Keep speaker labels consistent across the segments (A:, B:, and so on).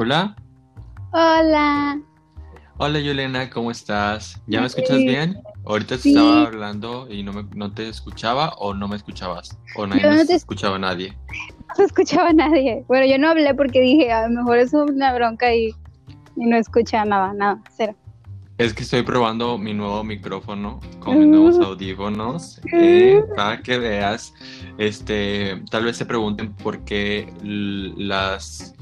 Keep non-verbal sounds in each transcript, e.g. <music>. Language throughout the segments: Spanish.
A: Hola.
B: Hola.
A: Hola Yolena, ¿cómo estás? ¿Ya me escuchas bien? Ahorita te
B: Sí.
A: estaba hablando y no, me, no te escuchaba o no me escuchabas. O nadie
B: no
A: me
B: te-
A: escuchaba nadie.
B: No se escuchaba a nadie. Bueno, yo no hablé porque dije, a lo mejor es una bronca y, y no escucha nada, nada, cero.
A: Es que estoy probando mi nuevo micrófono con mis nuevos
B: Mm.
A: audífonos eh, para que veas. Este, tal vez se pregunten por qué las,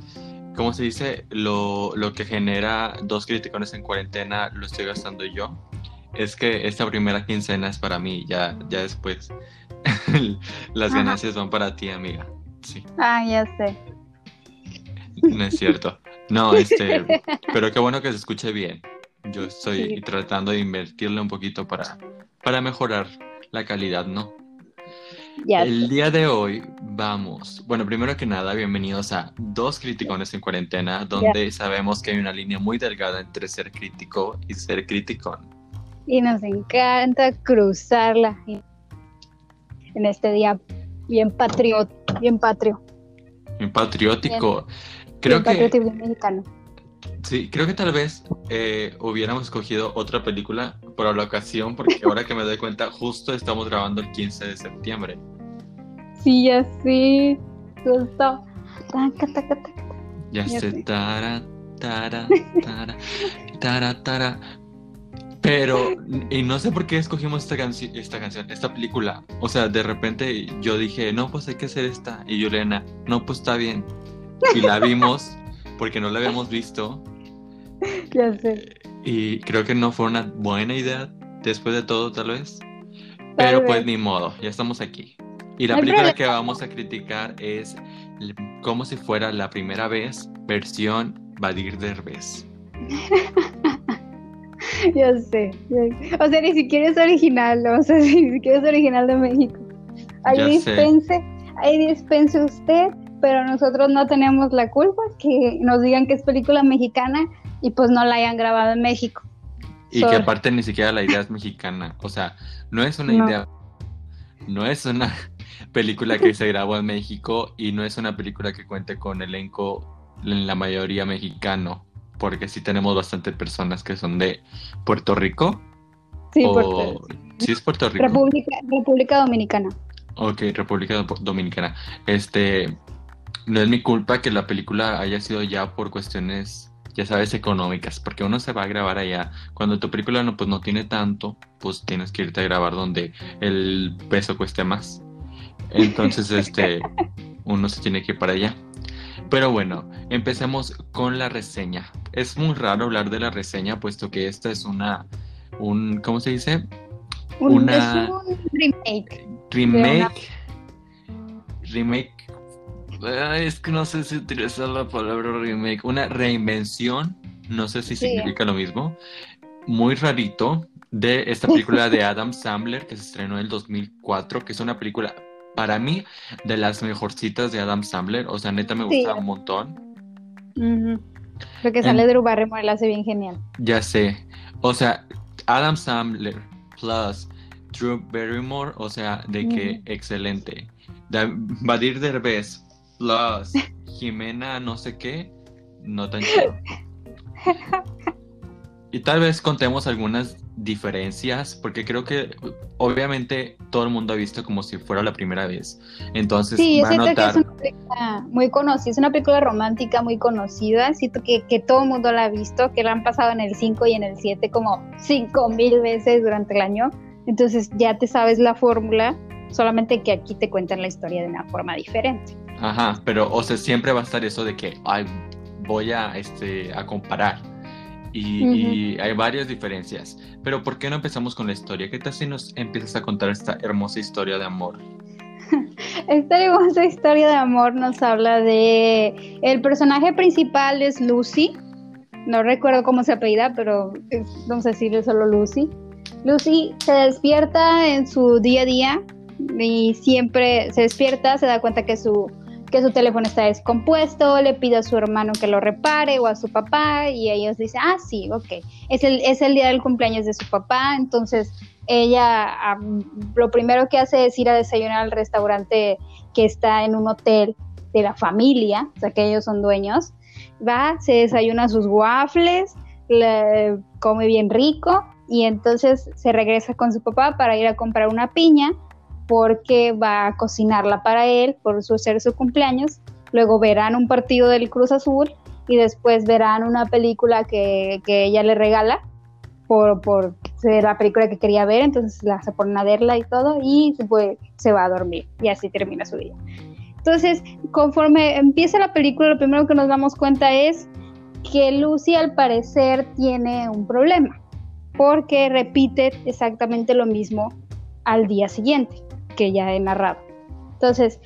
A: ¿cómo se dice? Lo, lo que genera dos criticones en cuarentena lo estoy gastando yo. Es que esta primera quincena es para mí, ya, ya después <laughs> las
B: Ajá.
A: ganancias van para ti, amiga. Sí,
B: Ah, ya sé.
A: no es cierto. No, <laughs> este, pero qué bueno que se escuche bien. Yo estoy
B: Sí.
A: tratando de invertirle un poquito para, para mejorar la calidad, ¿no? El día de hoy vamos, bueno, primero que nada, bienvenidos a Dos Criticones en Cuarentena, donde sabemos que hay una línea muy delgada entre ser crítico y ser criticón.
B: Y nos encanta cruzarla en este día bien patriot, bien patrio,
A: Bien patriótico. Creo
B: bien
A: que,
B: patriótico bien mexicano.
A: Sí, creo que tal vez eh, hubiéramos escogido otra película para la ocasión, porque ahora que me doy cuenta, justo estamos grabando el 15 de septiembre.
B: Sí, ya sí. Justo.
A: Ya
B: Ya
A: sé, tara, tara, tara, tara, tara. Pero, y no sé por qué escogimos esta, canci- esta canción, esta película. O sea, de repente yo dije, no, pues hay que hacer esta. Y Yolena, no, pues está bien. Y la vimos, porque no la habíamos visto. <laughs>
B: Ya sé.
A: Y creo que no fue una buena idea, después de todo, tal vez.
B: Tal
A: Pero pues
B: vez.
A: ni modo, ya estamos aquí. Y la película que vamos a criticar es como si fuera la primera vez, versión Badir Derbez. <laughs>
B: Ya sé. ya- O sea, ni siquiera es original, o sea, <laughs> ni siquiera es original de México. Ahí
A: sé.
B: dispense, ahí dispense usted, pero nosotros no tenemos la culpa que nos digan que es película mexicana y pues no la hayan grabado en México.
A: Y que aparte ni siquiera la idea es mexicana. O sea, no es una
B: No.
A: idea, no es una <laughs> película que se grabó en México y no es una película que cuente con elenco en la mayoría mexicano. Porque sí tenemos bastantes personas que son de Puerto Rico.
B: Sí,
A: o...
B: Puerto-
A: Sí, es Puerto Rico.
B: República, República Dominicana.
A: Ok, República Do- Dominicana. Este, no es mi culpa que la película haya sido ya por cuestiones, ya sabes, económicas, porque uno se va a grabar allá. Cuando tu película no, pues no tiene tanto, pues tienes que irte a grabar donde el peso cueste más. Entonces, este, <laughs> uno se tiene que ir para allá. Pero bueno, empecemos con la reseña. Es muy raro hablar de la reseña, puesto que esta es una, un, ¿cómo se dice?
B: Un,
A: Una-
B: Es un remake.
A: Remake. Remake. Es que no sé si utilizar la palabra remake. Una reinvención. No sé si
B: Sí.
A: significa lo mismo. Muy rarito. De esta película de <laughs> Adam Sandler que se estrenó en el 2004. Que es una película, para mí, de las mejorcitas de Adam Sandler. O sea, neta me
B: Sí.
A: gusta un montón.
B: Ujú. Lo que sale de Drew Barrymore la hace bien genial.
A: Ya sé. O sea, Adam Sandler plus Drew Barrymore, o sea, de que
B: Ujú.
A: excelente. Da- Badir Derbez plus Jimena no sé qué, no tan chido. Y tal vez contemos algunas diferencias, porque creo que obviamente todo el mundo ha visto como si fuera la primera vez. Entonces
B: Sí,
A: va a
B: siento que
A: notar...
B: es una película muy conocida, es una película romántica muy conocida, siento que, que todo el mundo la ha visto, que la han pasado en el 5 y en el 7 como 5 mil veces durante el año, entonces ya te sabes la fórmula, solamente que aquí te cuentan la historia de una forma diferente.
A: Ajá, pero o sea, siempre va a estar eso de que ay, voy a, este, a comparar. Y, y hay varias diferencias. Pero ¿por qué no empezamos con la historia? ¿Qué tal si nos empiezas a contar esta hermosa historia de amor? <laughs>
B: Esta hermosa historia de amor nos habla de... El personaje principal es Lucy, no recuerdo cómo se apellida, pero vamos a decirle solo Lucy. Lucy se despierta en su día a día y siempre se despierta, se da cuenta que su, su teléfono está descompuesto, le pide a su hermano que lo repare o a su papá y ellos dicen, ah, sí, ok, es el, es el día del cumpleaños de su papá, entonces ella lo primero que hace es ir a desayunar al restaurante que está en un hotel de la familia, o sea que ellos son dueños, va, se desayuna sus waffles, le come bien rico y entonces se regresa con su papá para ir a comprar una piña porque va a cocinarla para él por su ser su cumpleaños. Luego verán un partido del Cruz Azul y después verán una película que, ella le regala por, por ser la película que quería ver, entonces la se ponen a verla y todo y pues, se va a dormir y así termina su día. Entonces, conforme empieza la película, lo primero que nos damos cuenta es que Lucy al parecer tiene un problema, porque repite exactamente lo mismo al día siguiente que ya he narrado. Entonces,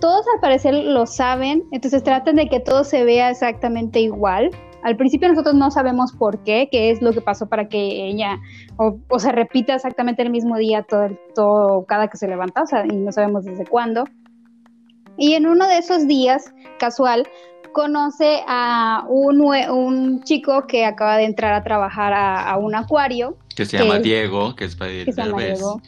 B: todos al parecer lo saben, entonces tratan de que todo se vea exactamente igual. Al principio nosotros no sabemos por qué, qué es lo que pasó para que ella o, se repita exactamente el mismo día todo, todo cada que se levanta, o sea, y no sabemos desde cuándo. Y en uno de esos días, casual, conoce a un, un chico que acaba de entrar a trabajar a, un acuario.
A: Que se llama Diego, que es para ir Diego.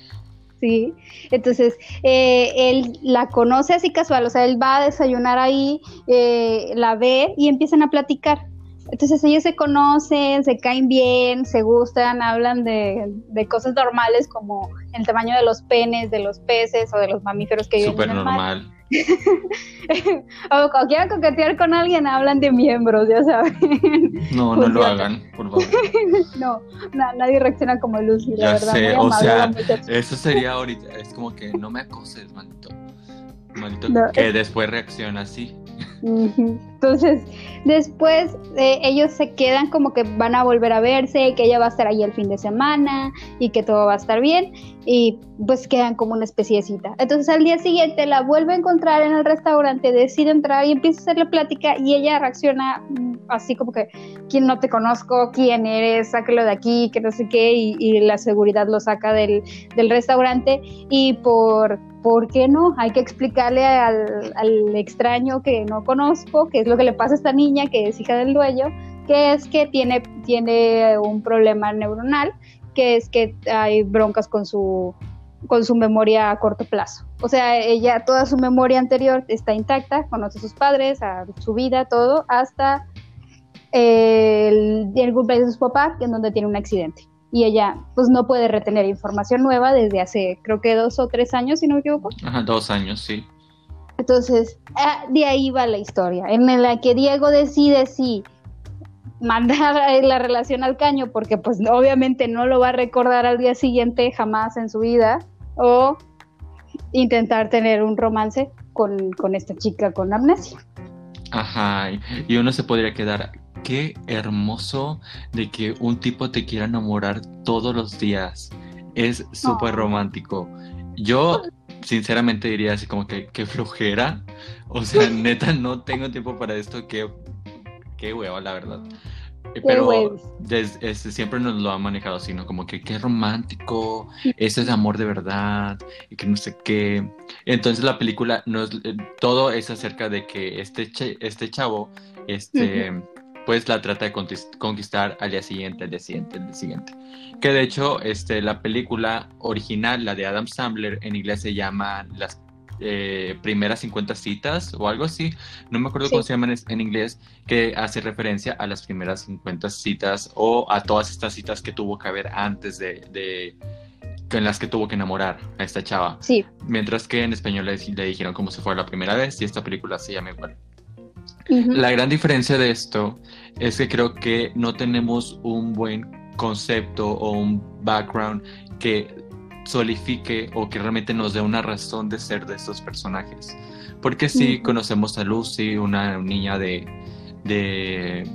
B: Sí, entonces eh, él la conoce así casual, o sea, él va a desayunar ahí, eh, la ve y empiezan a platicar. Entonces ellos se conocen, se caen bien, se gustan, hablan de, de cosas normales como el tamaño de los penes, de los peces o de los mamíferos que viven
A: Súper normal. <laughs>
B: o cuando quieran coquetear con alguien, hablan de miembros, ya saben.
A: No, no lo hagan, por favor. <laughs>
B: no, nadie reacciona como Lucy, la verdad.
A: Sé, o sea, eso sería ahorita, es como que no me acoses, maldito. Maldito, que después reacciona así.
B: Entonces, después eh, ellos se quedan como que van a volver a verse, que ella va a estar ahí el fin de semana y que todo va a estar bien y pues quedan como una especiecita. Entonces al día siguiente la vuelve a encontrar en el restaurante, decide entrar y empieza a hacerle plática y ella reacciona mm, así como que, ¿quién no te conozco? ¿Quién eres? Sáquelo de aquí, que no sé qué, y, la seguridad lo saca del, del restaurante y por ¿por qué no? Hay que explicarle al, extraño que no conozco qué es lo que le pasa a esta niña que es hija del dueño, que es que tiene, tiene un problema neuronal, que es que hay broncas con su, con su memoria a corto plazo. O sea, ella, toda su memoria anterior está intacta, conoce a sus padres, a su vida, todo, hasta el, el cumpleaños de su papá, en donde tiene un accidente y ella pues no puede retener información nueva desde hace creo que dos o tres años, si no me equivoco.
A: Ajá, dos años, sí.
B: Entonces, ah, de ahí va la historia, en la que Diego decide si mandar <laughs> la relación al caño, porque pues obviamente no lo va a recordar al día siguiente jamás en su vida, o intentar tener un romance con, con esta chica con amnesia.
A: Ajá, y uno se podría quedar, qué hermoso de que un tipo te quiera enamorar todos los días. Es súper romántico. Yo sinceramente diría así como que qué flojera. O sea, <laughs> neta, no tengo tiempo para esto. Qué, qué huevo, la verdad. Pero desde, siempre nos lo ha manejado así, ¿no? Como que qué romántico, ese es amor de verdad, y que no sé qué. Entonces la película, nos, eh, todo es acerca de que este, este chavo, este pues la trata de conquistar al día siguiente, al día siguiente, al día siguiente. Que de hecho, este, la película original, la de Adam Sandler, en inglés se llama Las eh, primeras 50 citas o algo así, no me acuerdo cómo se llaman en inglés, que hace referencia a las primeras 50 citas o a todas estas citas que tuvo que haber antes de, de en las que tuvo que enamorar a esta chava.
B: Sí.
A: Mientras que en español le, le dijeron cómo se fue la primera vez y esta película se llama igual. La gran diferencia de esto es que creo que no tenemos un buen concepto o un background que solidifique o que realmente nos dé una razón de ser de estos personajes. Porque si conocemos a Lucy, una niña de, de,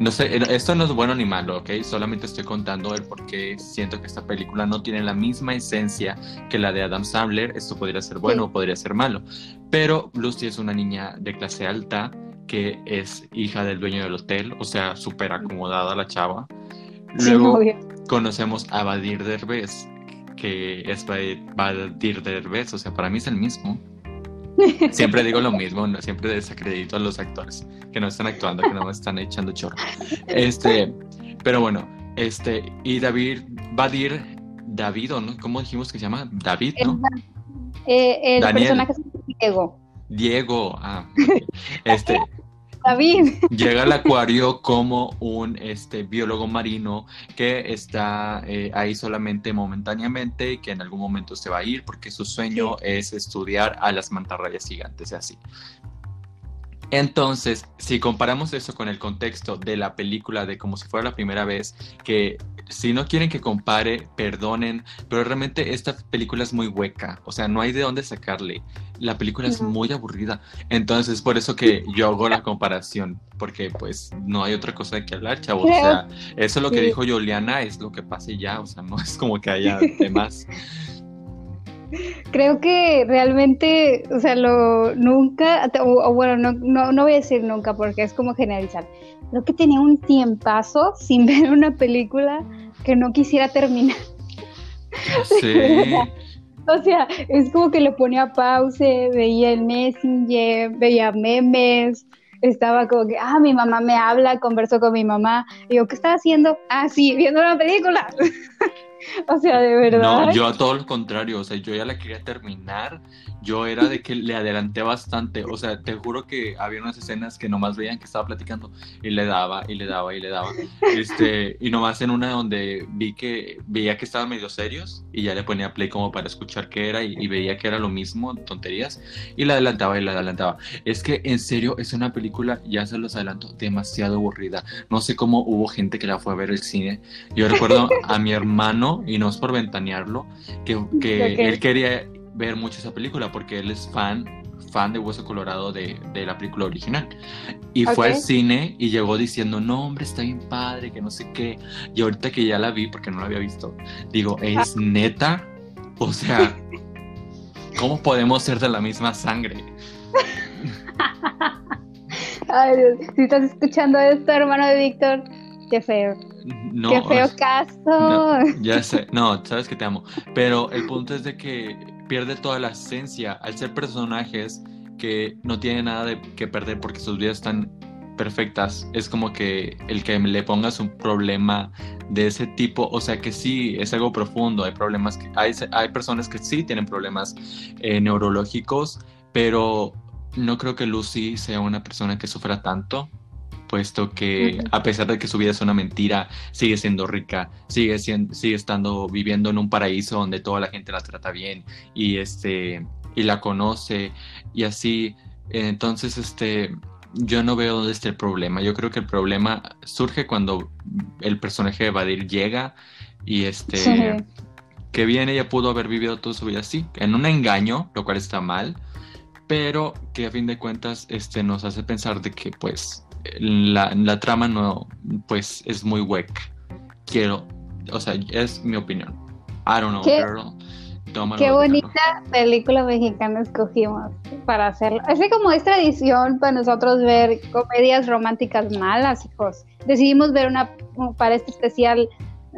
A: no sé, esto no es bueno ni malo, ¿ok? Solamente estoy contando el por qué siento que esta película no tiene la misma esencia que la de Adam Sandler. Esto podría ser bueno o podría ser malo. Pero Lucy es una niña de clase alta que es hija del dueño del hotel, o sea, súper acomodada la chava. Luego conocemos a Badir Derbez, que es Badir Derbez, o sea, para mí es el mismo. <laughs> Siempre digo lo mismo, siempre desacredito a los actores que no están actuando, que no están echando chorro. Este, pero bueno, este, y David, Badir, David, ¿no? ¿Cómo dijimos que se llama? David, ¿no?
B: Eh, el personaje es Diego.
A: Diego, ah, <laughs> este,
B: David.
A: Llega al acuario como un este, biólogo marino que está eh, ahí solamente momentáneamente y que en algún momento se va a ir porque su sueño es estudiar a las mantarrayas gigantes y así. Entonces, si comparamos eso con el contexto de la película de como si fuera la primera vez, que si no quieren que compare, perdonen, pero realmente esta película es muy hueca, o sea, no hay de dónde sacarle. La película es muy aburrida, entonces por eso que yo hago la comparación, porque pues no hay otra cosa de que hablar, chavos. O sea, eso es lo que dijo Juliana, es lo que pase ya, o sea, no es como que haya <laughs> temas.
B: Creo que realmente, o sea, lo nunca, o, bueno, no, no, no, voy a decir nunca porque es como generalizar. Creo que tenía un tiempazo <laughs> sin ver una película que no quisiera terminar.
A: Sí. <laughs>
B: o sea, es como que le ponía pause, veía el Messenger, veía memes, estaba como que, ah, mi mamá me habla, converso con mi mamá. Y yo, ¿qué estás haciendo? Ah, sí, viendo una película. <laughs> <laughs> o sea, de verdad.
A: No, yo a todo lo contrario, o sea, yo ya la quería terminar, yo era de que le adelanté bastante, o sea, te juro que había unas escenas que nomás veían que estaba platicando y le daba y le daba y le daba, este, y nomás en una donde vi que, veía que estaban medio serios y ya le ponía play como para escuchar qué era y, veía que era lo mismo, tonterías, y la adelantaba y la adelantaba. Es que en serio es una película, ya se los adelanto, demasiado aburrida. No sé cómo hubo gente que la fue a ver el cine. Yo recuerdo a mi hermano y no es por ventanearlo, que, que <laughs> él quería ver mucho esa película porque él es fan fan de Hueso Colorado de, de la película original. Y fue al cine y llegó diciendo, no, hombre, está bien padre, que no sé qué. Y ahorita que ya la vi, porque no la había visto, digo, ¿es neta? O sea, <laughs> ¿cómo podemos ser de la misma sangre?
B: Ay, Dios, si estás escuchando esto, hermano de Víctor, qué feo.
A: No,
B: Qué feo caso.
A: ya <laughs> sé, no, sabes que te amo. Pero el punto es de que pierde toda la esencia al ser personajes que no tienen nada de que perder porque sus vidas están perfectas. Es como que el que le pongas un problema de ese tipo, o sea que sí, es algo profundo, hay problemas, que, hay, hay personas que sí tienen problemas eh, neurológicos, pero no creo que Lucy sea una persona que sufra tanto puesto que a pesar de que su vida es una mentira, sigue siendo rica, sigue, siendo, sigue estando viviendo en un paraíso donde toda la gente la trata bien y, este, y la conoce y así. Entonces, este, yo no veo dónde está el problema. Yo creo que el problema surge cuando el personaje de Badir llega y este... Que bien ella pudo haber vivido toda su vida así, en un engaño, lo cual está mal, pero que a fin de cuentas este, nos hace pensar de que pues la, la trama no, pues es muy hueca. Quiero, o sea, es mi opinión. I don't know,
B: ¿Qué, Qué bonita película mexicana escogimos para hacerlo. Es que como es tradición para nosotros ver comedias románticas malas, hijos. Decidimos ver una, para este especial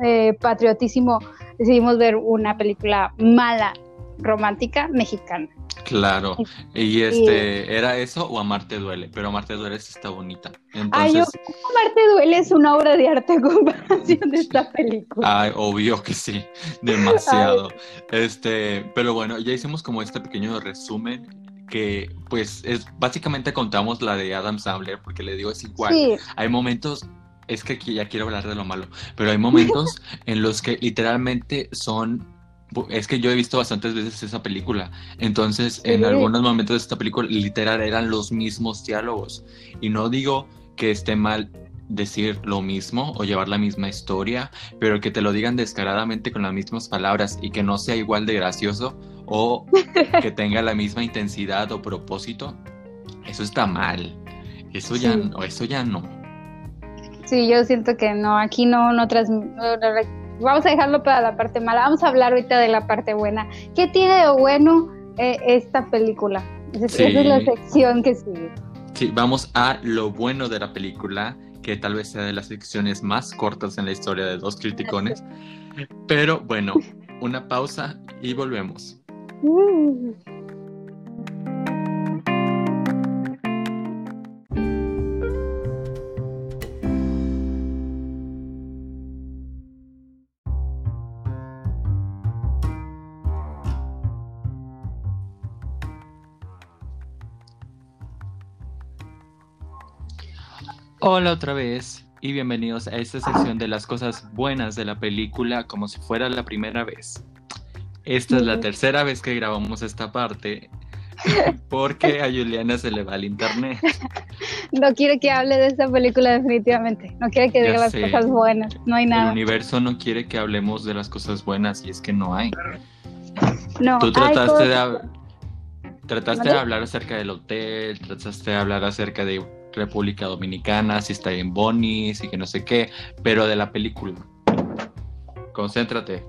B: eh, patriotísimo, decidimos ver una película mala romántica mexicana.
A: Claro, y este, ¿era eso o Amarte duele? Pero Amarte duele está bonita. Entonces...
B: Amarte duele es una obra de arte a comparación de esta película.
A: Ay, obvio que sí, demasiado. Este, pero bueno, ya hicimos como este pequeño resumen que pues es básicamente contamos la de Adam Sandler porque le digo es igual. Hay momentos es que aquí ya quiero hablar de lo malo, pero hay momentos <laughs> en los que literalmente son es que yo he visto bastantes veces esa película. Entonces, en algunos momentos de esta película, literal, eran los mismos diálogos. Y no digo que esté mal decir lo mismo o llevar la misma historia, pero que te lo digan descaradamente con las mismas palabras y que no sea igual de gracioso o <laughs> que tenga la misma intensidad o propósito, eso está mal. Eso ya no, eso ya no.
B: Sí, yo siento que no, aquí no, no, vamos a dejarlo para la parte mala. Vamos a hablar ahorita de la parte buena. ¿Qué tiene de bueno eh, esta película? Esa es la sección que sigue.
A: Sí, vamos a lo bueno de la película, que tal vez sea de las secciones más cortas en la historia de dos criticones. Pero bueno, una pausa y volvemos. Uh. Hola otra vez y bienvenidos a esta sección de las cosas buenas de la película como si fuera la primera vez. Esta es la tercera vez que grabamos esta parte porque a Juliana se le va el internet.
B: No quiere que hable de esta película definitivamente. No quiere que diga las cosas buenas. No hay nada.
A: El universo no quiere que hablemos de las cosas buenas y es que no hay. No. Tú trataste de trataste de hablar acerca del hotel, trataste de hablar acerca de República Dominicana, si está en Bonnie, si que no sé qué, pero de la película. Concéntrate.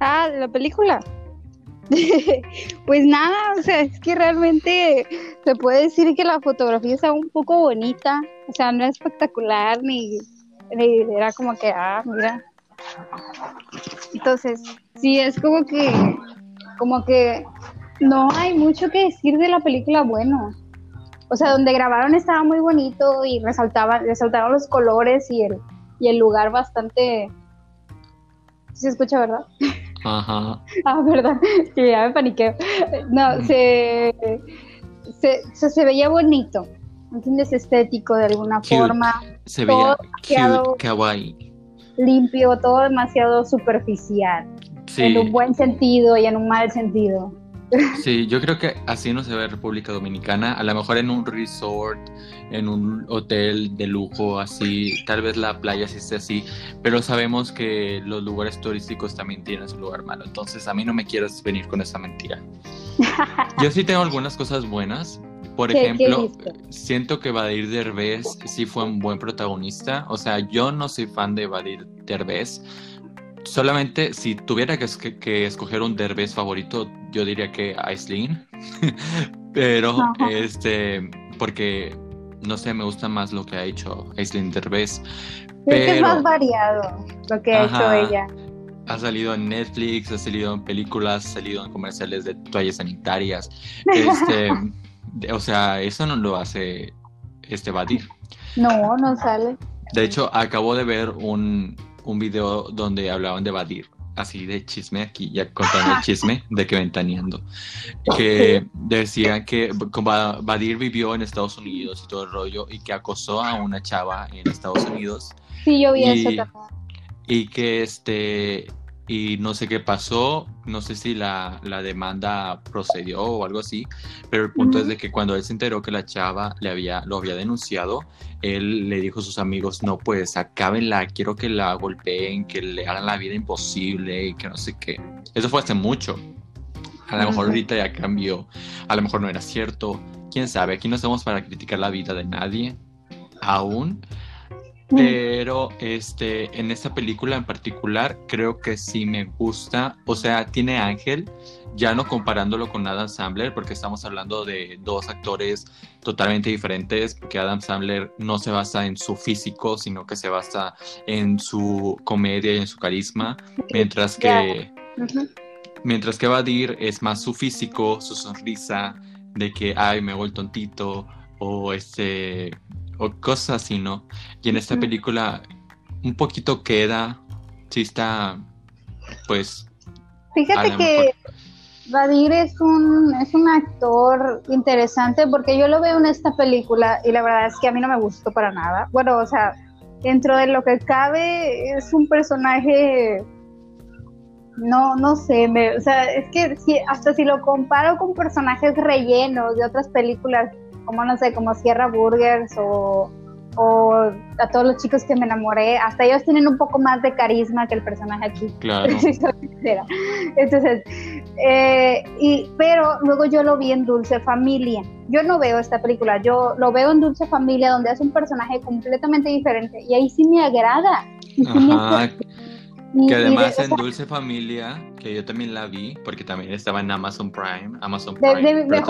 B: Ah, de la película. <laughs> pues nada, o sea, es que realmente se puede decir que la fotografía está un poco bonita, o sea, no es espectacular ni, ni era como que, ah, mira. Entonces, sí, es como que, como que no hay mucho que decir de la película, bueno, o sea, donde grabaron estaba muy bonito y resaltaba, resaltaron los colores y el, y el lugar bastante... ¿Se escucha, verdad?
A: Ajá. <laughs>
B: ah, verdad, que ya me paniqueo. No, se, se, se, veía bonito, ¿entiendes? Estético de alguna forma.
A: Se veía cute, kawaii.
B: Limpio, todo demasiado superficial. Sí. En un buen sentido y en un mal sentido.
A: Sí, yo creo que así no se ve República Dominicana. A lo mejor en un resort, en un hotel de lujo, así, tal vez la playa sí esté así, pero sabemos que los lugares turísticos también tienen su lugar malo. Entonces, a mí no me quieras venir con esa mentira. <laughs> Yo sí tengo algunas cosas buenas. Por ejemplo, siento que Badir Derbez sí fue un buen protagonista. O sea, yo no soy fan de Badir Derbez solamente si tuviera que, escoger un derbez favorito, yo diría que Aislinn. <laughs> Pero, este, porque, no sé, me gusta más lo que ha hecho Aislinn Derbez.
B: Pero, es más variado lo que ha hecho ella.
A: Ha salido en Netflix, ha salido en películas, ha salido en comerciales de toallas sanitarias. Este, <laughs> o sea, eso no lo hace este Badir.
B: No, no sale.
A: De hecho, acabo de ver un, un video donde hablaban de Badir, así de chisme, aquí ya contando el chisme de que ventaneando, que decían que Badir vivió en Estados Unidos y todo el rollo y que acosó a una chava en Estados Unidos.
B: Sí, yo vi eso también.
A: Y que este y no sé qué pasó, no sé si la, demanda procedió o algo así, pero el punto es de que cuando él se enteró que la chava le había, lo había denunciado, él le dijo a sus amigos, no pues acábenla, quiero que la golpeen, que le hagan la vida imposible y que no sé qué. Eso fue hace mucho. A lo mejor ahorita ya cambió, a lo mejor no era cierto, quién sabe, aquí no estamos para criticar la vida de nadie, aún, pero este, en esta película en particular creo que sí me gusta. O sea, tiene Ángel, ya no comparándolo con Adam Sandler, porque estamos hablando de dos actores totalmente diferentes, porque Adam Sandler no se basa en su físico, sino que se basa en su comedia y en su carisma, mientras que, mientras que Badir es más su físico, su sonrisa, de que, ay, me voy tontito, o este o cosas así, ¿no? Y en esta película un poquito queda, sí está, pues...
B: Fíjate que Vadir es un, es un actor interesante porque yo lo veo en esta película y la verdad es que a mí no me gustó para nada. Bueno, o sea, dentro de lo que cabe es un personaje no, no sé, me, o sea, es que si, hasta si lo comparo con personajes rellenos de otras películas como no sé, como Sierra Burgers o, a todos los chicos que me enamoré, hasta ellos tienen un poco más de carisma que el personaje aquí.
A: Claro. <laughs>
B: Entonces, eh, y, pero luego yo lo vi en Dulce Familia. Yo no veo esta película, yo lo veo en Dulce Familia donde es un personaje completamente diferente y ahí sí me agrada.
A: Ajá. que además en Dulce Familia, que yo también la vi, porque también estaba en Amazon Prime, Amazon Prime, de, de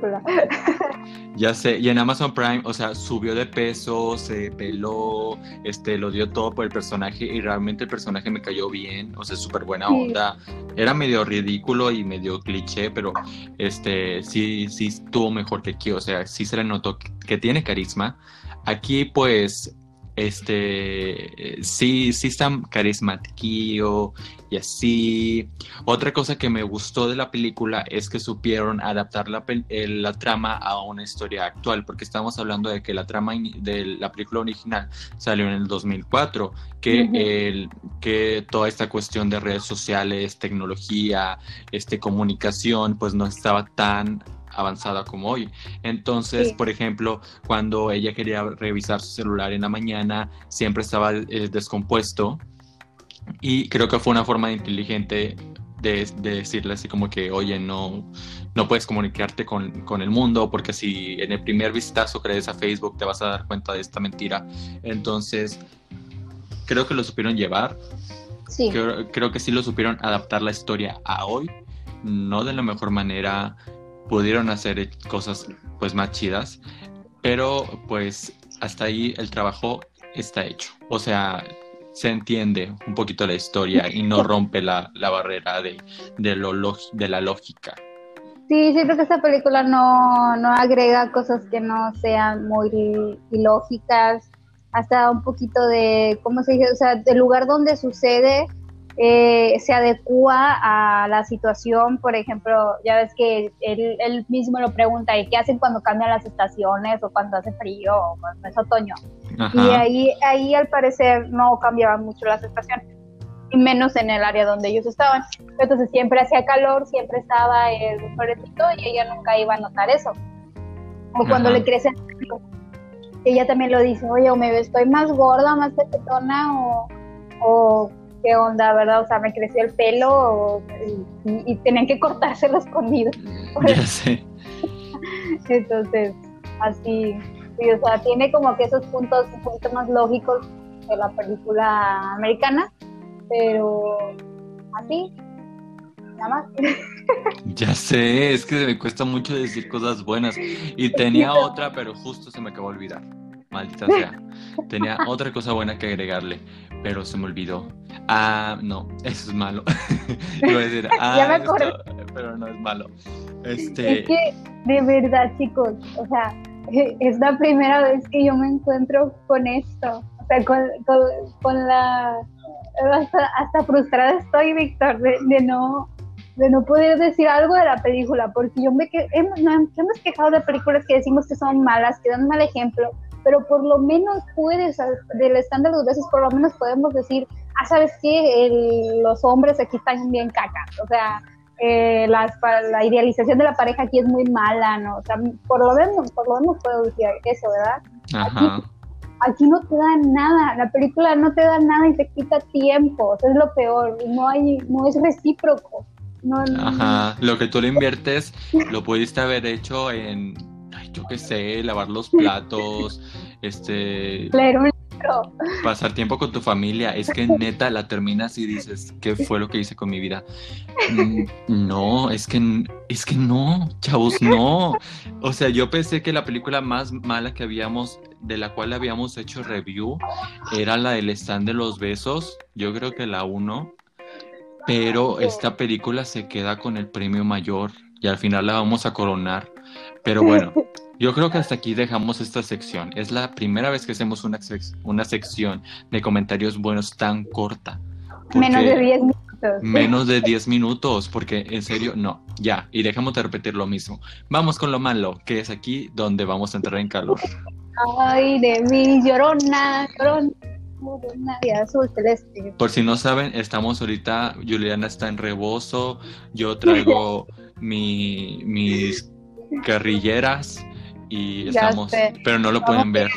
A: <laughs> Ya sé, y en Amazon Prime, o sea, subió de peso, se peló, este, lo dio todo por el personaje y realmente el personaje me cayó bien, o sea, súper buena onda. Era medio ridículo y medio cliché, pero este, sí, sí estuvo mejor que aquí, o sea, sí se le notó que, tiene carisma. Aquí, pues, este, sí, sí está carismático y así. Otra cosa que me gustó de la película es que supieron adaptar la, la trama a una historia actual, porque estamos hablando de que la trama de la película original salió en el 2004, que, el, que toda esta cuestión de redes sociales, tecnología, este, comunicación, pues no estaba tan avanzada como hoy. Entonces, por ejemplo, cuando ella quería revisar su celular en la mañana, siempre estaba eh, descompuesto y creo que fue una forma inteligente de, decirle así como que, oye, no, no puedes comunicarte con, con, el mundo porque si en el primer vistazo crees a Facebook te vas a dar cuenta de esta mentira. Entonces, creo que lo supieron llevar.
B: Sí.
A: Creo, creo que sí lo supieron adaptar la historia a hoy, no de la mejor manera, pudieron hacer cosas pues más chidas, pero pues hasta ahí el trabajo está hecho. O sea, se entiende un poquito la historia y no rompe la, barrera de, de, lo de la lógica.
B: Sí, siento que esta película no, no agrega cosas que no sean muy ilógicas, hasta un poquito de, ¿cómo se dice? O sea, del lugar donde sucede eh, se adecua a la situación, por ejemplo, ya ves que él, mismo lo pregunta, ¿y qué hacen cuando cambian las estaciones o cuando hace frío o cuando es otoño? Y ahí, ahí al parecer no cambiaban mucho las estaciones, y menos en el área donde ellos estaban. Entonces siempre hacía calor, siempre estaba el solecito y ella nunca iba a notar eso. O cuando le crece ella también lo dice, oye, o me estoy más gorda, más petetona o, o qué onda, ¿verdad? O sea, me creció el pelo y, tenían que cortárselo escondido. <laughs>
A: Ya sé.
B: Entonces, así, sí, o sea, tiene como que esos puntos un poquito más lógicos de la película americana, pero así, nada más. <laughs>
A: Ya sé, es que me cuesta mucho decir cosas buenas. Y tenía otra, pero justo se me acabó de olvidar. Maldita sea. Tenía otra cosa buena que agregarle, pero se me olvidó. Ah, no, eso es malo. <laughs> Iba a decir, <laughs> ah, pero no es malo. Este...
B: Es que, de verdad, chicos, o sea, <laughs> es la primera vez que yo me encuentro con esto. O sea, con, con, la... Hasta, frustrada estoy, Víctor, de, no de no poder decir algo de la película, porque yo me que, hemos, hemos quejado de películas que decimos que son malas, que dan mal ejemplo, pero por lo menos puedes, del estándar de veces, por lo menos podemos decir, ah, ¿sabes qué? los hombres aquí están bien cacas, o sea, eh, la idealización de la pareja aquí es muy mala, ¿no? O sea, por lo menos, por lo menos puedo decir eso, ¿verdad?
A: Ajá.
B: Aquí, no te da nada, la película no te da nada y te quita tiempo, eso es lo peor, no hay, no es recíproco. No,
A: Ajá, lo que tú le inviertes lo pudiste haber hecho en yo qué sé, lavar los platos, <laughs> este... Pasar tiempo con tu familia. Es que neta la terminas y dices, ¿qué fue lo que hice con mi vida? Mm, no, es que, es que no, chavos, no. O sea, yo pensé que la película más mala que habíamos, de la cual habíamos hecho review, era la del stand de los besos. Yo creo que la uno. Pero esta película se queda con el premio mayor y al final la vamos a coronar. Pero bueno, yo creo que hasta aquí dejamos esta sección. Es la primera vez que hacemos una, una sección de comentarios buenos tan corta.
B: Menos de 10 minutos.
A: Menos de <laughs> 10 minutos, porque en serio, no, ya, y dejamos de repetir lo mismo. Vamos con lo malo, que es aquí donde vamos a entrar en calor.
B: Ay, de mi llorona, llorona. Azul celeste.
A: Por si no saben, estamos ahorita, Juliana está en rebozo, yo traigo <laughs> mi, mis carrilleras y estamos, pero no lo pueden ver.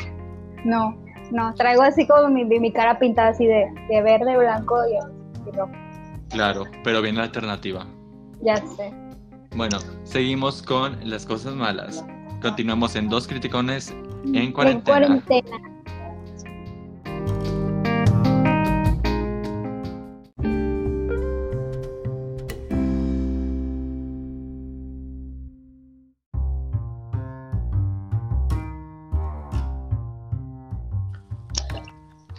B: No, no, traigo así como mi, mi cara pintada así de, de verde, blanco y,
A: Claro, pero bien alternativa.
B: Ya sé.
A: Bueno, seguimos con las cosas malas. Continuamos en dos criticones en cuarentena. En cuarentena.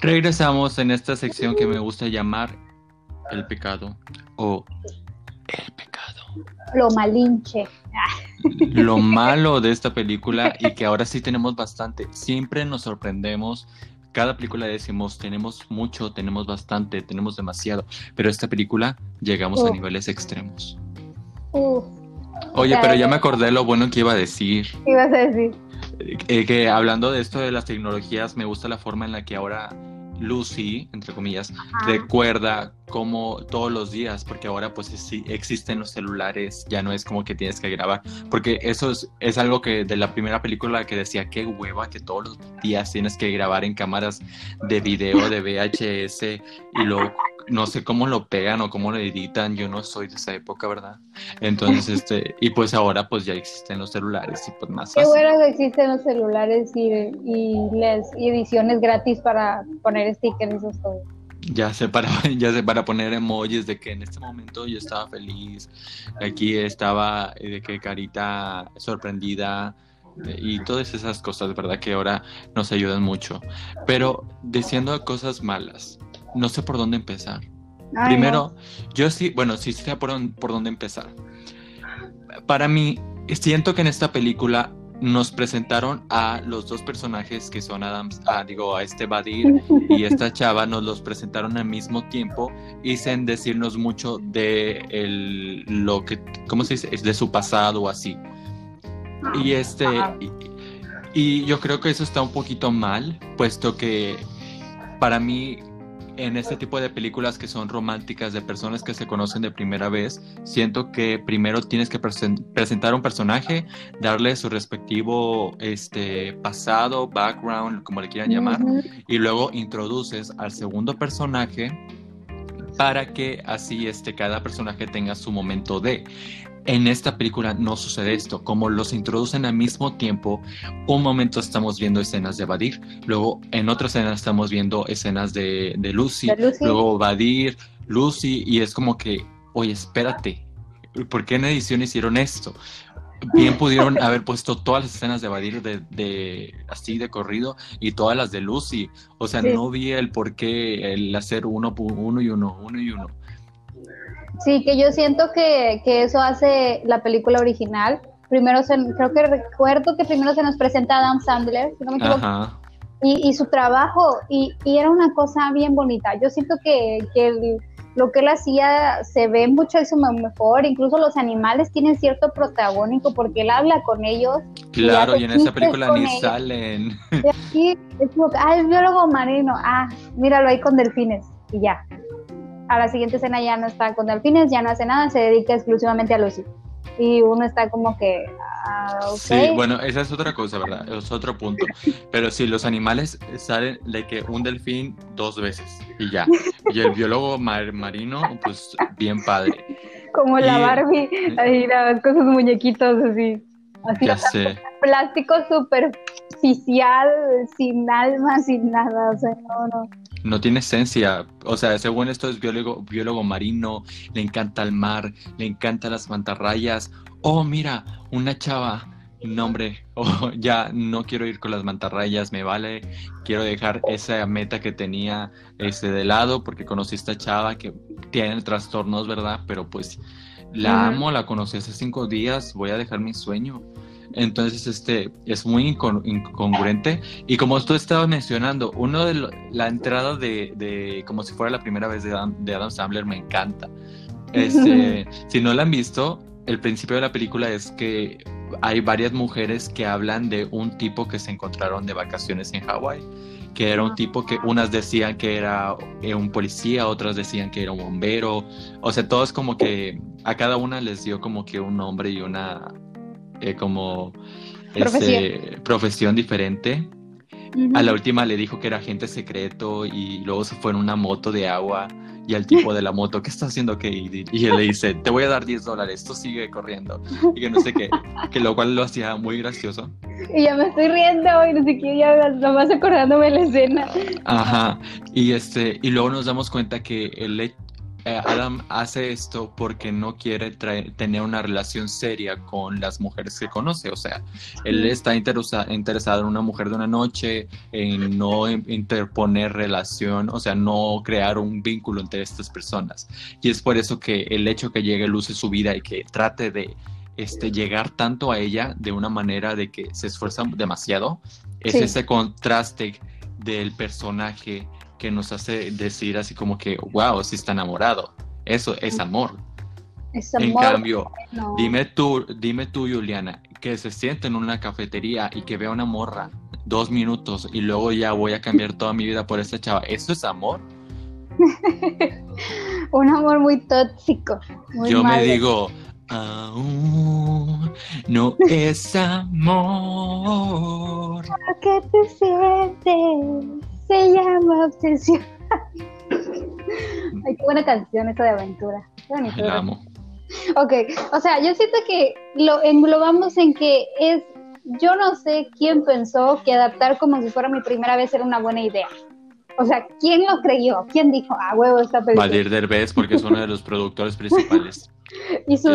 A: Regresamos en esta sección que me gusta llamar el pecado o el pecado.
B: Lo malinche. <laughs>
A: Lo malo de esta película y que ahora sí tenemos bastante. Siempre nos sorprendemos cada película decimos, tenemos mucho, tenemos bastante, tenemos demasiado, pero esta película llegamos a niveles extremos. Oye, pero ya me acordé lo bueno que iba a decir.
B: ¿Qué ibas a decir?
A: Eh, que hablando de esto de las tecnologías, me gusta la forma en la que ahora Lucy, entre comillas, recuerda como todos los días, porque ahora pues sí existen los celulares, ya no es como que tienes que grabar, porque eso es, es algo que de la primera película que decía, qué hueva que todos los días tienes que grabar en cámaras de video, de VHS, y luego no sé cómo lo pegan o cómo lo editan, yo no soy de esa época, ¿verdad? Entonces, <laughs> este, y pues ahora pues ya existen los celulares y pues más
B: Qué bueno que existen los celulares y, y las ediciones gratis para poner stickers y eso todo.
A: Ya sé, para, <laughs> ya sé, para poner emojis de que en este momento yo estaba feliz, aquí estaba eh, de que carita sorprendida, y todas esas cosas, ¿verdad? Que ahora nos ayudan mucho. Pero diciendo cosas malas, no sé por dónde empezar. Primero, yo sí, bueno, sí sé por, por dónde empezar. Para mí, siento que en esta película nos presentaron a los dos personajes que son Adams, ah, digo, a este Badir y <laughs> esta chava, nos los presentaron al mismo tiempo y sin decirnos mucho de el, lo que, ¿cómo se dice? De su pasado o así. Y este, y yo creo que eso está un poquito mal, puesto que para mí en este tipo de películas que son románticas de personas que se conocen de primera vez, siento que primero tienes que presentar un personaje, darle su respectivo este, pasado, background, como le quieran llamar, y luego introduces al segundo personaje para que así este, cada personaje tenga su momento de. En esta película no sucede esto, como los introducen al mismo tiempo, un momento estamos viendo escenas de Badir, luego en otra escena estamos viendo escenas de, Lucy, luego Badir, Lucy, y es como que, oye, espérate, ¿por qué en edición hicieron esto? Bien pudieron <laughs> haber puesto todas las escenas de Badir de, así de corrido y todas las de Lucy. O sea, no vi el por qué el hacer uno, uno y uno, uno y uno.
B: Sí, que yo siento que, que eso hace la película original. Primero, se, creo que recuerdo que primero se nos presenta Adam Sandler, si no me equivoco, y, y, su trabajo, y, y, era una cosa bien bonita. Yo siento que, que lo que él hacía se ve mucho eso mejor, incluso los animales tienen cierto protagónico porque él habla con ellos.
A: Claro, y, en esa película ni salen.
B: Y aquí es como, ah, es biólogo marino, ah, míralo ahí con delfines, y ya a la siguiente escena ya no está con delfines, ya no hace nada, se dedica exclusivamente a Lucy. Y uno está como que... Ah,
A: sí, bueno, esa es otra cosa, ¿verdad? Es otro punto. Pero si los animales salen de que un delfín dos veces y ya. Y el biólogo marino, pues bien padre.
B: Como la Barbie, ahí con sus muñequitos así. Así
A: ya sé.
B: Plástico superficial, sin alma, sin nada, o sea, no, no
A: no tiene esencia. O sea, según esto es biólogo, biólogo marino, le encanta el mar, le encantan las mantarrayas. Oh, mira, una chava. No, hombre, <laughs> oh, ya no quiero ir con las mantarrayas, me vale. Quiero dejar esa meta que tenía este, de lado porque conocí a esta chava que tiene trastornos, ¿verdad? Pero pues la amo, la conocí hace cinco días, voy a dejar mi sueño. Entonces, este es muy incongruente. Y como tú estabas mencionando, uno de la entrada de, como si fuera la primera vez de Adam, de Sandler me encanta. Este, <laughs> si no la han visto, el principio de la película es que hay varias mujeres que hablan de un tipo que se encontraron de vacaciones en Hawái, que era un tipo que unas decían que era eh, un policía, otras decían que era un bombero, o sea, todos como que a cada una les dio como que un nombre y una eh, como profesión. Este, profesión diferente. A la última le dijo que era agente secreto y luego se fue en una moto de agua y al tipo de la moto, ¿qué está haciendo Katie? Y él le dice, te voy a dar 10 dólares, tú sigue corriendo. Y que no sé qué, que lo cual lo hacía muy gracioso.
B: Y ya me estoy riendo y no sé qué, ya nomás acordándome de la escena.
A: Ajá, y, este, y luego nos damos cuenta que el, eh, Adam hace esto porque no quiere tener una relación seria con las mujeres que conoce. O sea, él está interesado en una mujer de una noche, en no interponer relación, o sea, no crear un vínculo entre estas personas. Y es por eso que el hecho que llegue luz en su vida y que trate de este, llegar tanto a ella de una manera de que se esfuerza demasiado, es ese contraste del personaje que nos hace decir así como que, wow, sí está enamorado. Eso es amor.
B: Es
A: En cambio, dime tú, dime tú, Juliana, que se siente en una cafetería y que vea una morra dos minutos y luego ya voy a cambiar toda mi vida por esa chava. ¿Eso es amor? <laughs>
B: un amor muy tóxico. muy
A: Yo me digo, aún no es amor.
B: Que te sientes se llama obsesión. Ay, qué buena canción esa de aventura. Qué bonito.
A: La amo.
B: Ok, o sea, yo siento que lo englobamos en que es, yo no sé quién pensó que adaptar como si fuera mi primera vez era una buena idea. O sea, ¿quién lo creyó? ¿Quién dijo, ah, huevo, esta película?
A: Vadir Derbez porque es uno de los productores principales. <laughs>
B: Y su,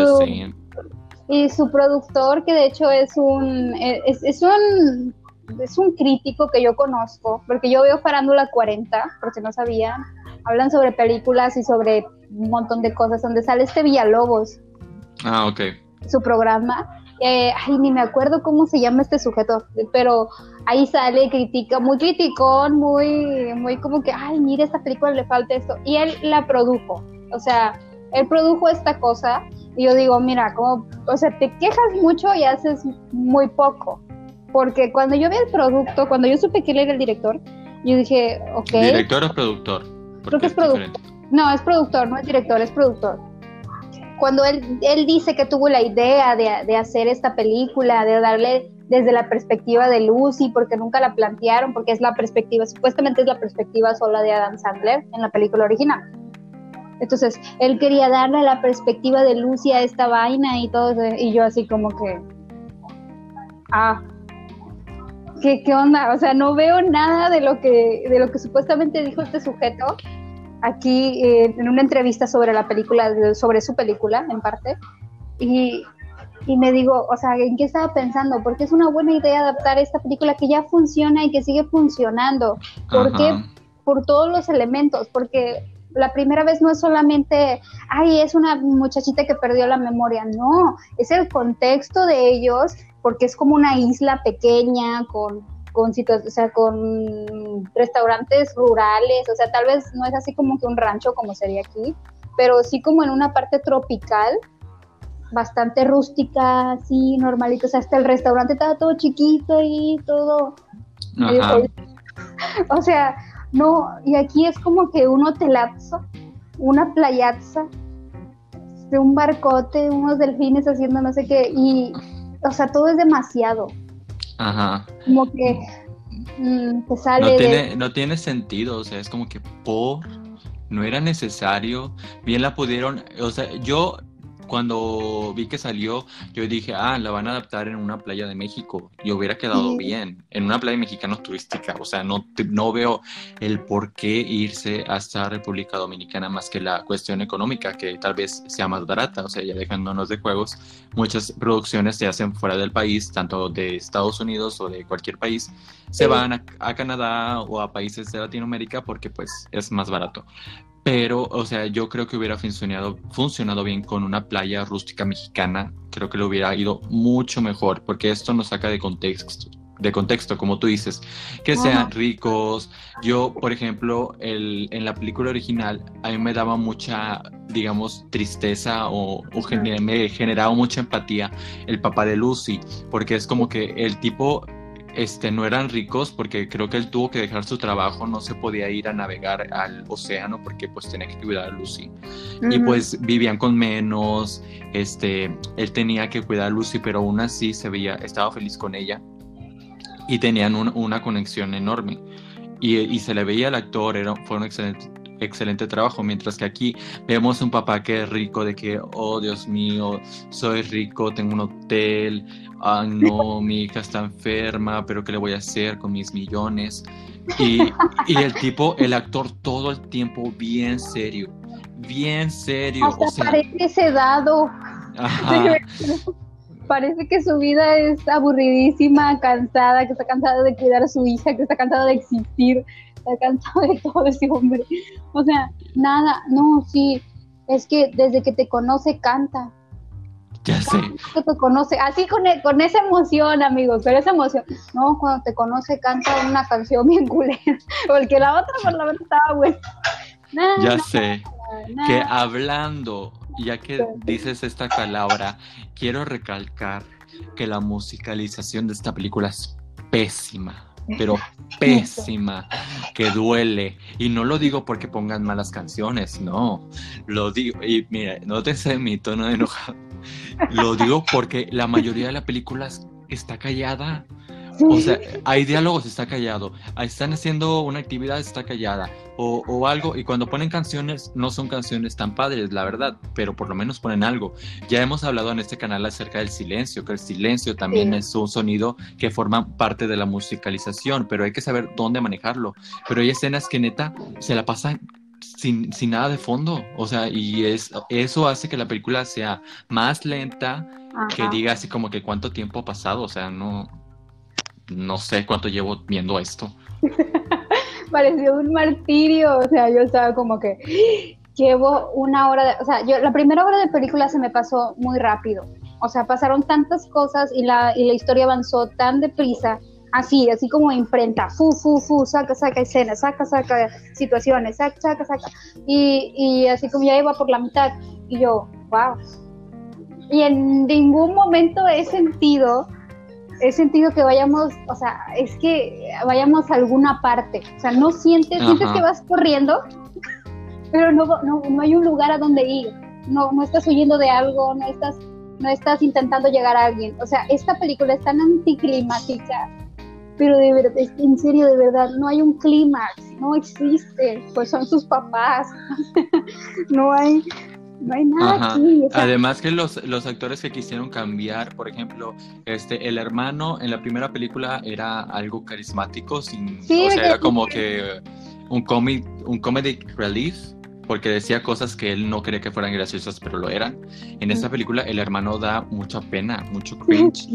B: y su productor, que de hecho es un, es, es un, es un crítico que yo conozco, porque yo veo Farándula 40, por si no sabían, hablan sobre películas y sobre un montón de cosas, donde sale este Villalobos,
A: Ah, ok.
B: su programa. Eh, ay, ni me acuerdo cómo se llama este sujeto, pero ahí sale, critica, muy criticón, muy, muy como que, ay, mire, esta película le falta esto. Y él la produjo, o sea, él produjo esta cosa y yo digo, mira, como, o sea, te quejas mucho y haces muy poco. Porque cuando yo vi el producto, cuando yo supe que él era el director, yo dije, ok.
A: ¿Director o productor? Porque
B: que es productor. No, es productor, no es director, es productor. Cuando él, él dice que tuvo la idea de, de hacer esta película, de darle desde la perspectiva de Lucy, porque nunca la plantearon, porque es la perspectiva, supuestamente es la perspectiva sola de Adam Sandler en la película original. Entonces, él quería darle la perspectiva de Lucy a esta vaina y todo, y yo así como que, ah, ¿qué, qué onda? O sea, no veo nada de lo que, de lo que supuestamente dijo este sujeto aquí eh, en una entrevista sobre la película, sobre su película en parte, y, y me digo, o sea, ¿en qué estaba pensando? Porque es una buena idea adaptar esta película que ya funciona y que sigue funcionando. ¿Por qué?
A: Ajá.
B: Por todos los elementos, porque la primera vez no es solamente, ay, es una muchachita que perdió la memoria, no, es el contexto de ellos, porque es como una isla pequeña con con o sea, con restaurantes rurales, o sea, tal vez no es así como que un rancho como sería aquí, pero sí como en una parte tropical, bastante rústica, así normalito, o sea, hasta el restaurante estaba todo chiquito y todo
A: Ajá. <laughs>
B: o sea, no, y aquí es como que un hotelazo, una playaza, un barcote, unos delfines haciendo no sé qué, y, o sea, todo es demasiado,
A: Ajá.
B: como que mm, te sale
A: No
B: de-
A: tiene, no tiene sentido, o sea, es como que por, no era necesario, bien la pudieron, o sea, yo cuando vi que salió, yo dije, ah, la van a adaptar en una playa de México, y hubiera quedado
B: Sí.
A: bien, en una playa mexicana turística, o sea, no, te- no veo el por qué irse hasta República Dominicana más que la cuestión económica, que tal vez sea más barata, o sea, ya dejándonos de juegos, muchas producciones se hacen fuera del país, tanto de Estados Unidos o de cualquier país, se
B: Sí.
A: van a, a Canadá o a países de Latinoamérica porque pues es más barato. Pero, o sea, yo creo que hubiera funcionado, funcionado bien con una playa rústica mexicana. Creo que le hubiera ido mucho mejor porque esto nos saca de contexto, de contexto, como tú dices, que sean ricos. Yo, por ejemplo, el, en la película original, a mí me daba mucha, digamos, tristeza o, o gener- me generaba mucha empatía el papá de Lucy, porque es como que el tipo este, no eran ricos porque creo que él tuvo que dejar su trabajo, no se podía ir a navegar al océano porque pues tenía que cuidar a Lucy. Y pues vivían con menos, este, él tenía que cuidar a Lucy, pero aún así se veía, estaba feliz con ella y tenían un- una conexión enorme. Y, y se le veía al actor, era, fue un excelente, excelente trabajo, mientras que aquí vemos un papá que es rico, de que, oh Dios mío, soy rico, tengo un hotel, ah no, <laughs> mi hija está enferma, pero ¿qué le voy a hacer con mis millones? Y, y el tipo, el actor todo el tiempo bien serio, bien serio,
B: Hasta
A: o sea,
B: parece sedado,
A: ajá, <laughs>
B: parece que su vida es aburridísima, cansada, que está cansado de cuidar a su hija, que está cansado de existir, está cansado de todo ese hombre. O sea, nada, no, sí, es que desde que te conoce canta.
A: Ya sé.
B: Que te conoce, así con, e, con esa emoción, amigos, con esa emoción. No, cuando te conoce canta una canción bien culera, <laughs> porque la otra por la verdad estaba buena.
A: ya sé. Que hablando, ya que dices esta palabra, quiero recalcar que la musicalización de esta película es pésima pero pésima, que duele. Y no lo digo porque pongan malas canciones, no. Lo digo, y mira, no te sé mi tono de enojado. Lo digo porque la mayoría de la película está callada. O sea, hay diálogos, está callado. Están haciendo una actividad, está callada. O, o, algo, y cuando ponen canciones, no son canciones tan padres, la verdad, pero por lo menos ponen algo. Ya hemos hablado en este canal acerca del silencio, que el silencio también es un sonido que forma parte de la musicalización, pero hay que saber dónde manejarlo. Pero hay escenas que neta se la pasan sin, sin nada de fondo, o sea, y es, eso hace que la película sea más lenta, que diga así como que cuánto tiempo ha pasado, o sea, no, no sé cuánto llevo viendo esto. <laughs>
B: Pareció un martirio, o sea, yo estaba como que llevo una hora, de, o sea, yo la primera hora de película se me pasó muy rápido, o sea, pasaron tantas cosas y la, y la historia avanzó tan deprisa, así, así como imprenta, fu, fu, fu, saca, saca escenas, saca, saca situaciones, saca, saca, saca, y, y así como ya iba por la mitad, y yo, wow. Y en ningún momento he sentido he sentido que vayamos, o sea, es que vayamos a alguna parte. O sea, no sientes, sientes que vas corriendo, <laughs> pero no, no, no, hay un lugar a donde ir. No, no estás huyendo de algo, no estás, no estás intentando llegar a alguien. O sea, esta película es tan anticlimática, pero de verdad, en serio, de verdad, no hay un clímax, no existe. Pues son sus papás. <laughs> no hay, no hay nada
A: Además que los, los actores que quisieron cambiar, por ejemplo, este el hermano en la primera película era algo carismático, sin, o sea, era como que un comic, un comedic relief, porque decía cosas que él no quería que fueran graciosas, pero lo eran. En esta película el hermano da mucha pena, mucho cringe.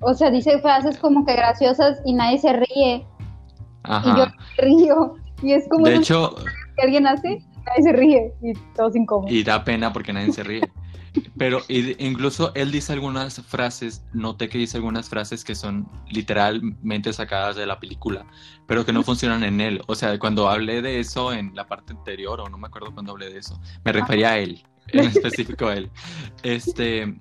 B: O sea, dice frases como que graciosas y nadie se ríe. Y yo río. Y es como
A: de hecho,
B: que alguien hace nadie se ríe y todos incómodos.
A: Y da pena porque nadie se ríe. Pero incluso él dice algunas frases, noté que dice algunas frases que son literalmente sacadas de la película, pero que no funcionan en él. O sea, cuando hablé de eso en la parte anterior, o no me acuerdo cuando hablé de eso, me refería a él, en <laughs> específico a él. Este,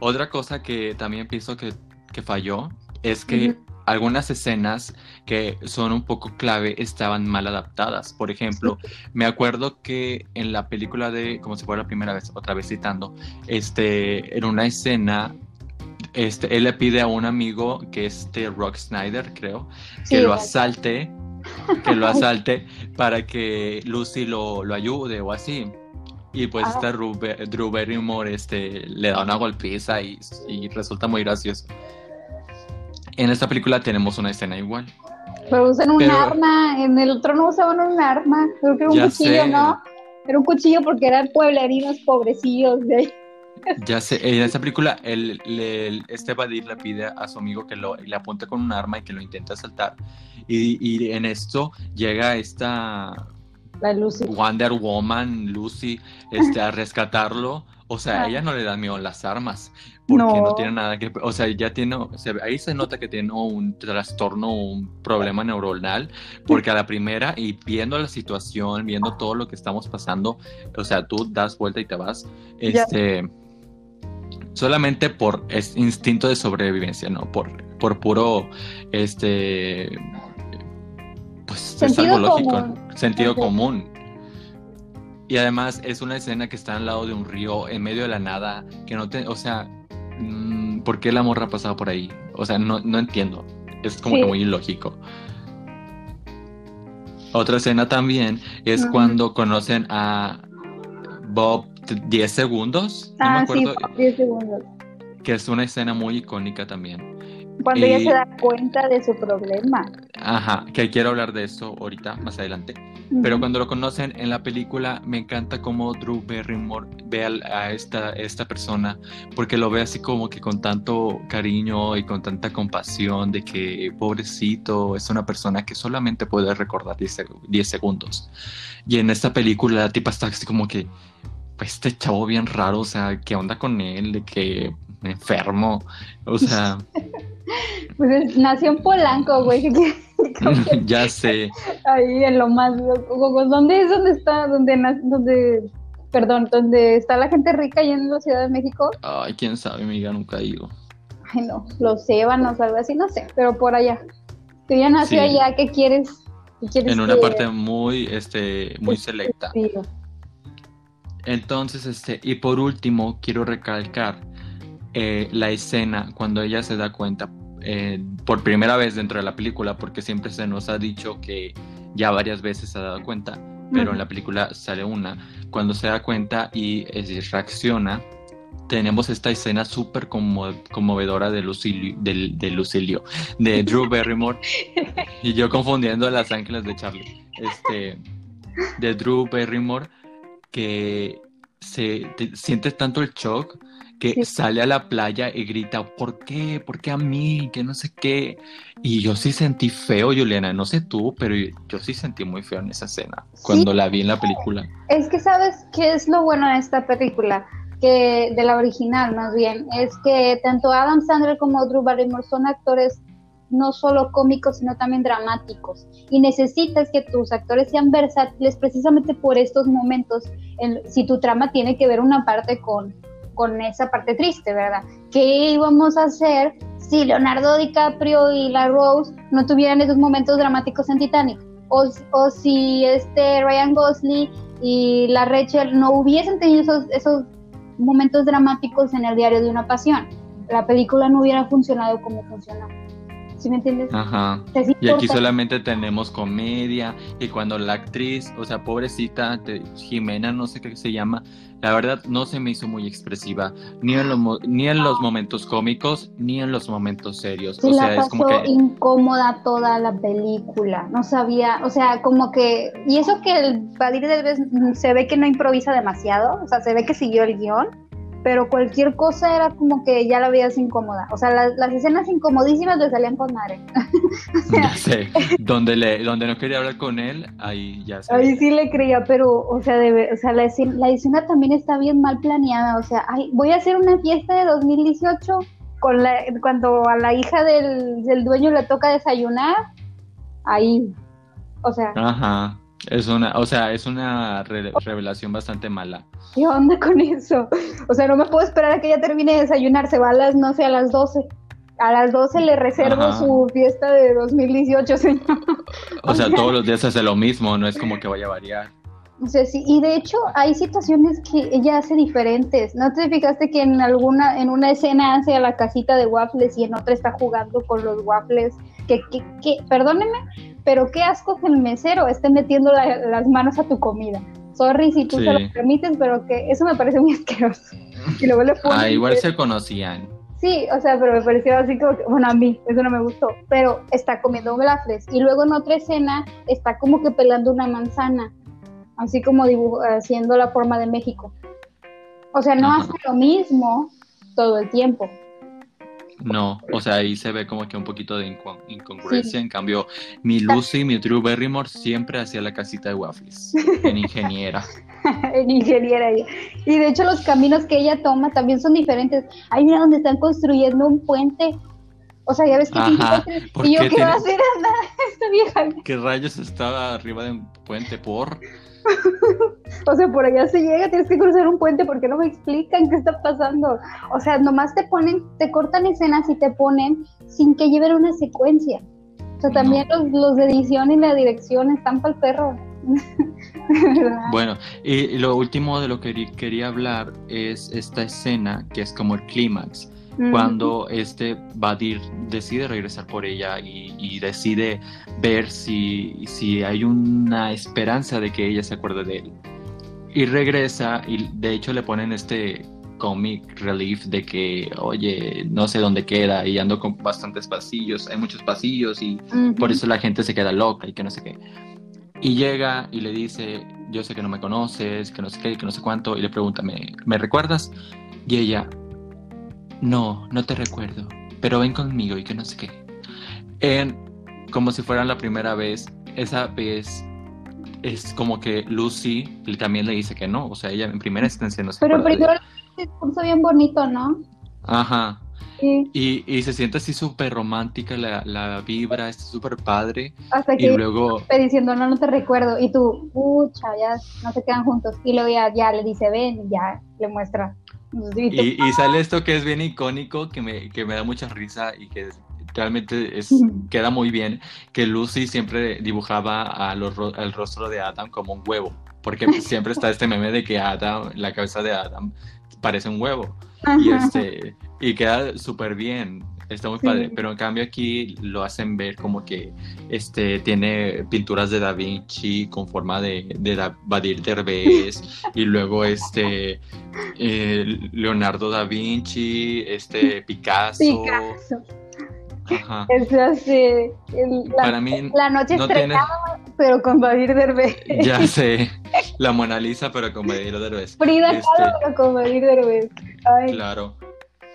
A: otra cosa que también pienso que, que falló es que algunas escenas que son un poco clave estaban mal adaptadas. Por ejemplo, me acuerdo que en la película de, como si fuera la primera vez, otra vez citando, este, en una escena, este, él le pide a un amigo que este Rock Snyder, creo, que lo asalte, que lo <laughs> asalte para que Lucy lo, lo ayude o así. Y pues ah. este Drew, Barrymore este, le da una golpiza y, y resulta muy gracioso. En esta película tenemos una escena igual.
B: Pero usan un arma, en el otro no usaban un arma, creo que era un cuchillo, ¿no? Era un cuchillo porque eran pueblerinos pobrecillos de
A: Ya sé, en esta película el, este Badir le pide a su amigo que lo, le apunte con un arma y que lo intente asaltar. Y, y en esto llega esta
B: la Lucy.
A: Wonder Woman, Lucy, este, a rescatarlo. O sea, a ella no le dan miedo las armas, porque no. tiene nada que... O sea, ya tiene... ahí se nota que tiene un trastorno, un problema neuronal, porque a la primera, y viendo la situación, viendo todo lo que estamos pasando, o sea, tú das vuelta y te vas, este... Solamente por instinto de sobrevivencia, ¿no? Por, por puro, este... Pues es algo lógico, sentido común. Y además es una escena que está al lado de un río, en medio de la nada, que no te, o sea, mm, ¿por qué la morra ha pasado por ahí? O sea, no, no entiendo. Es como que muy ilógico. Otra escena también es cuando conocen a Bob 10 segundos. No me ah, acuerdo. 10 segundos. Que es una escena muy icónica también.
B: Cuando ella se da cuenta de su problema.
A: Ajá, que quiero hablar de eso ahorita, más adelante. Pero cuando lo conocen en la película, me encanta cómo Drew Barrymore ve a, esta, esta persona, porque lo ve así como que con tanto cariño y con tanta compasión de que pobrecito es una persona que solamente puede recordar 10, segundos. Y en esta película la tipa está así como que, este chavo bien raro, o sea, ¿qué onda con él? De que enfermo, o sea... <laughs>
B: pues nació en Polanco, güey. <laughs> <laughs>
A: ya sé.
B: Ahí en lo más ¿Dónde es donde está? ¿Dónde, donde, perdón, donde está la gente rica ahí en la Ciudad de México?
A: Ay, quién sabe, amiga, nunca ido.
B: Ay, no, los ébanos, algo así, no sé, pero por allá. Tú ya nació allá, ¿qué quieres?
A: en una parte muy, este, muy selecta. Entonces, este, y por último, quiero recalcar eh, la escena cuando ella se da cuenta eh, por primera vez dentro de la película, porque siempre se nos ha dicho que ya varias veces se ha dado cuenta, pero en la película sale una, cuando se da cuenta y reacciona, tenemos esta escena súper conmovedora de Lucilio, de, Lucilio, de Drew Barrymore, y yo confundiendo a las ángeles de Charlie, este, de Drew Barrymore, que se siente tanto el shock que sale a la playa y grita, ¿por qué? ¿Por qué a mí? Que no sé qué. Y yo sí sentí feo, Juliana, no sé tú, pero yo sí sentí muy feo en esa escena, cuando la vi en la película.
B: Es que sabes qué es lo bueno de esta película, que de la original más bien, es que tanto Adam Sandler como Drew Barrymore son actores no solo cómicos, sino también dramáticos. Y necesitas que tus actores sean versátiles precisamente por estos momentos, si tu trama tiene que ver una parte con, con esa parte triste, ¿verdad? ¿Qué íbamos a hacer si Leonardo DiCaprio y la Rose no tuvieran esos momentos dramáticos en Titanic? O, o si este Ryan Gosling y la Rachel no hubiesen tenido esos, esos momentos dramáticos en el diario de una pasión. La película no hubiera funcionado como funcionó. ¿Sí me entiendes?
A: Ajá. Y aquí solamente tenemos comedia y cuando la actriz, o sea, pobrecita, Jimena, no sé qué se llama, la verdad no se me hizo muy expresiva, ni en, los, ni en los momentos cómicos, ni en los momentos serios.
B: o sea, es como que... incómoda toda la película, no sabía, o sea, como que, y eso que el Badir del se ve que no improvisa demasiado, o sea, se ve que siguió el guion, pero cualquier cosa era como que ya la veías incómoda. O sea, las, escenas incomodísimas le salían con madre. <laughs>
A: ya sé, <laughs> donde, le, donde no quería hablar con él, ahí ya sé.
B: Ahí sí le creía, pero, o sea, o sea la, escena, la escena también está bien mal planeada. O sea, ay, voy a hacer una fiesta de 2018 con la, cuando a la hija del, del dueño le toca desayunar. Ahí, o sea.
A: Ajá. Es una, o sea, es una revelación bastante mala.
B: ¿Qué onda con eso? O sea, no me puedo esperar a que ella termine de desayunar, se va a las, no sé, a las 12. A las 12 le reservo su fiesta de 2018, <laughs> señor.
A: O, sea, todos los días hace lo mismo, no es como que vaya a variar.
B: O sea, sí, y de hecho hay situaciones que ella hace diferentes. ¿No te fijaste que en alguna, en una escena hace a la casita de waffles y en otra está jugando con los waffles? Que, que, que perdóneme, pero qué asco que el mesero esté metiendo las manos a tu comida. Sorry si tú se lo permites, pero que eso me parece muy asqueroso.
A: Y luego le ponen, ah, igual se conocían.
B: Sí, o sea, pero me pareció así como que, bueno, a mí eso no me gustó, pero está comiendo waffles y luego en otra escena está como que pelando una manzana, así como haciendo la forma de México. O sea, no hace lo mismo todo el tiempo.
A: No, o sea, ahí se ve como que un poquito de incongruencia. En cambio, mi Lucy, mi Drew Barrymore siempre hacía la casita de waffles en ingeniera. <laughs>
B: en ingeniera. Y de hecho los caminos que ella toma también son diferentes. Ahí mira donde están construyendo un puente. O sea, ya ves que... y yo, ¿qué va a hacer <laughs> esta vieja?
A: ¿Qué rayos estaba arriba de un puente por? <laughs>
B: o sea, por allá se llega, tienes que cruzar un puente porque no me explican qué está pasando. O sea, nomás te ponen, te cortan escenas y te ponen sin que lleven una secuencia. O sea, también los, de edición y la dirección están para el perro. <laughs>
A: bueno, y lo último de lo que quería hablar es esta escena que es como el clímax cuando este Badir decide regresar por ella y, decide ver si, si, hay una esperanza de que ella se acuerde de él. Y regresa y de hecho le ponen este comic relief de que, oye, no sé dónde queda y ando con bastantes pasillos, hay muchos pasillos y por eso la gente se queda loca y que no sé qué. Y llega y le dice, yo sé que no me conoces, que no sé qué, que no sé cuánto, y le pregunta, ¿me, ¿me recuerdas? Y ella, no, no te recuerdo, pero ven conmigo y que no sé qué. En, como si fuera la primera vez, esa vez es como que Lucy también le dice que no, o sea, ella en primera instancia no se
B: Pero primero el discurso bien bonito, ¿no?
A: Ajá.
B: Sí,
A: Y, y se siente así súper romántica la, la vibra, está súper padre.
B: hasta
A: Y
B: que
A: luego,
B: está diciendo, no, no te recuerdo. Y tú, pucha, ya no se quedan juntos. Y luego ya, ya le dice, ven, y ya le muestra. Y tú,
A: y, y sale esto que es bien icónico, que me, que me da mucha risa y que realmente es, queda muy bien, que Lucy siempre dibujaba a los ro- al rostro de Adam como un huevo, porque <laughs> siempre está este meme de que Adam, la cabeza de Adam parece un huevo. y este y queda súper bien está muy
B: Sí.
A: padre pero en cambio aquí lo hacen ver como que este tiene pinturas de Da Vinci con forma de, de Da- Badir Derbez <laughs> y luego este eh, Leonardo da Vinci este Picasso,
B: Picasso.
A: Ajá.
B: El- la,
A: para mí
B: la noche
A: no tiene
B: pero con Badir Derbez.
A: ya <laughs> sé la Mona Lisa pero con Badir Derbez
B: Frida
A: Este,
B: Kahlo, pero con Badir Derbez. Ay,
A: Claro.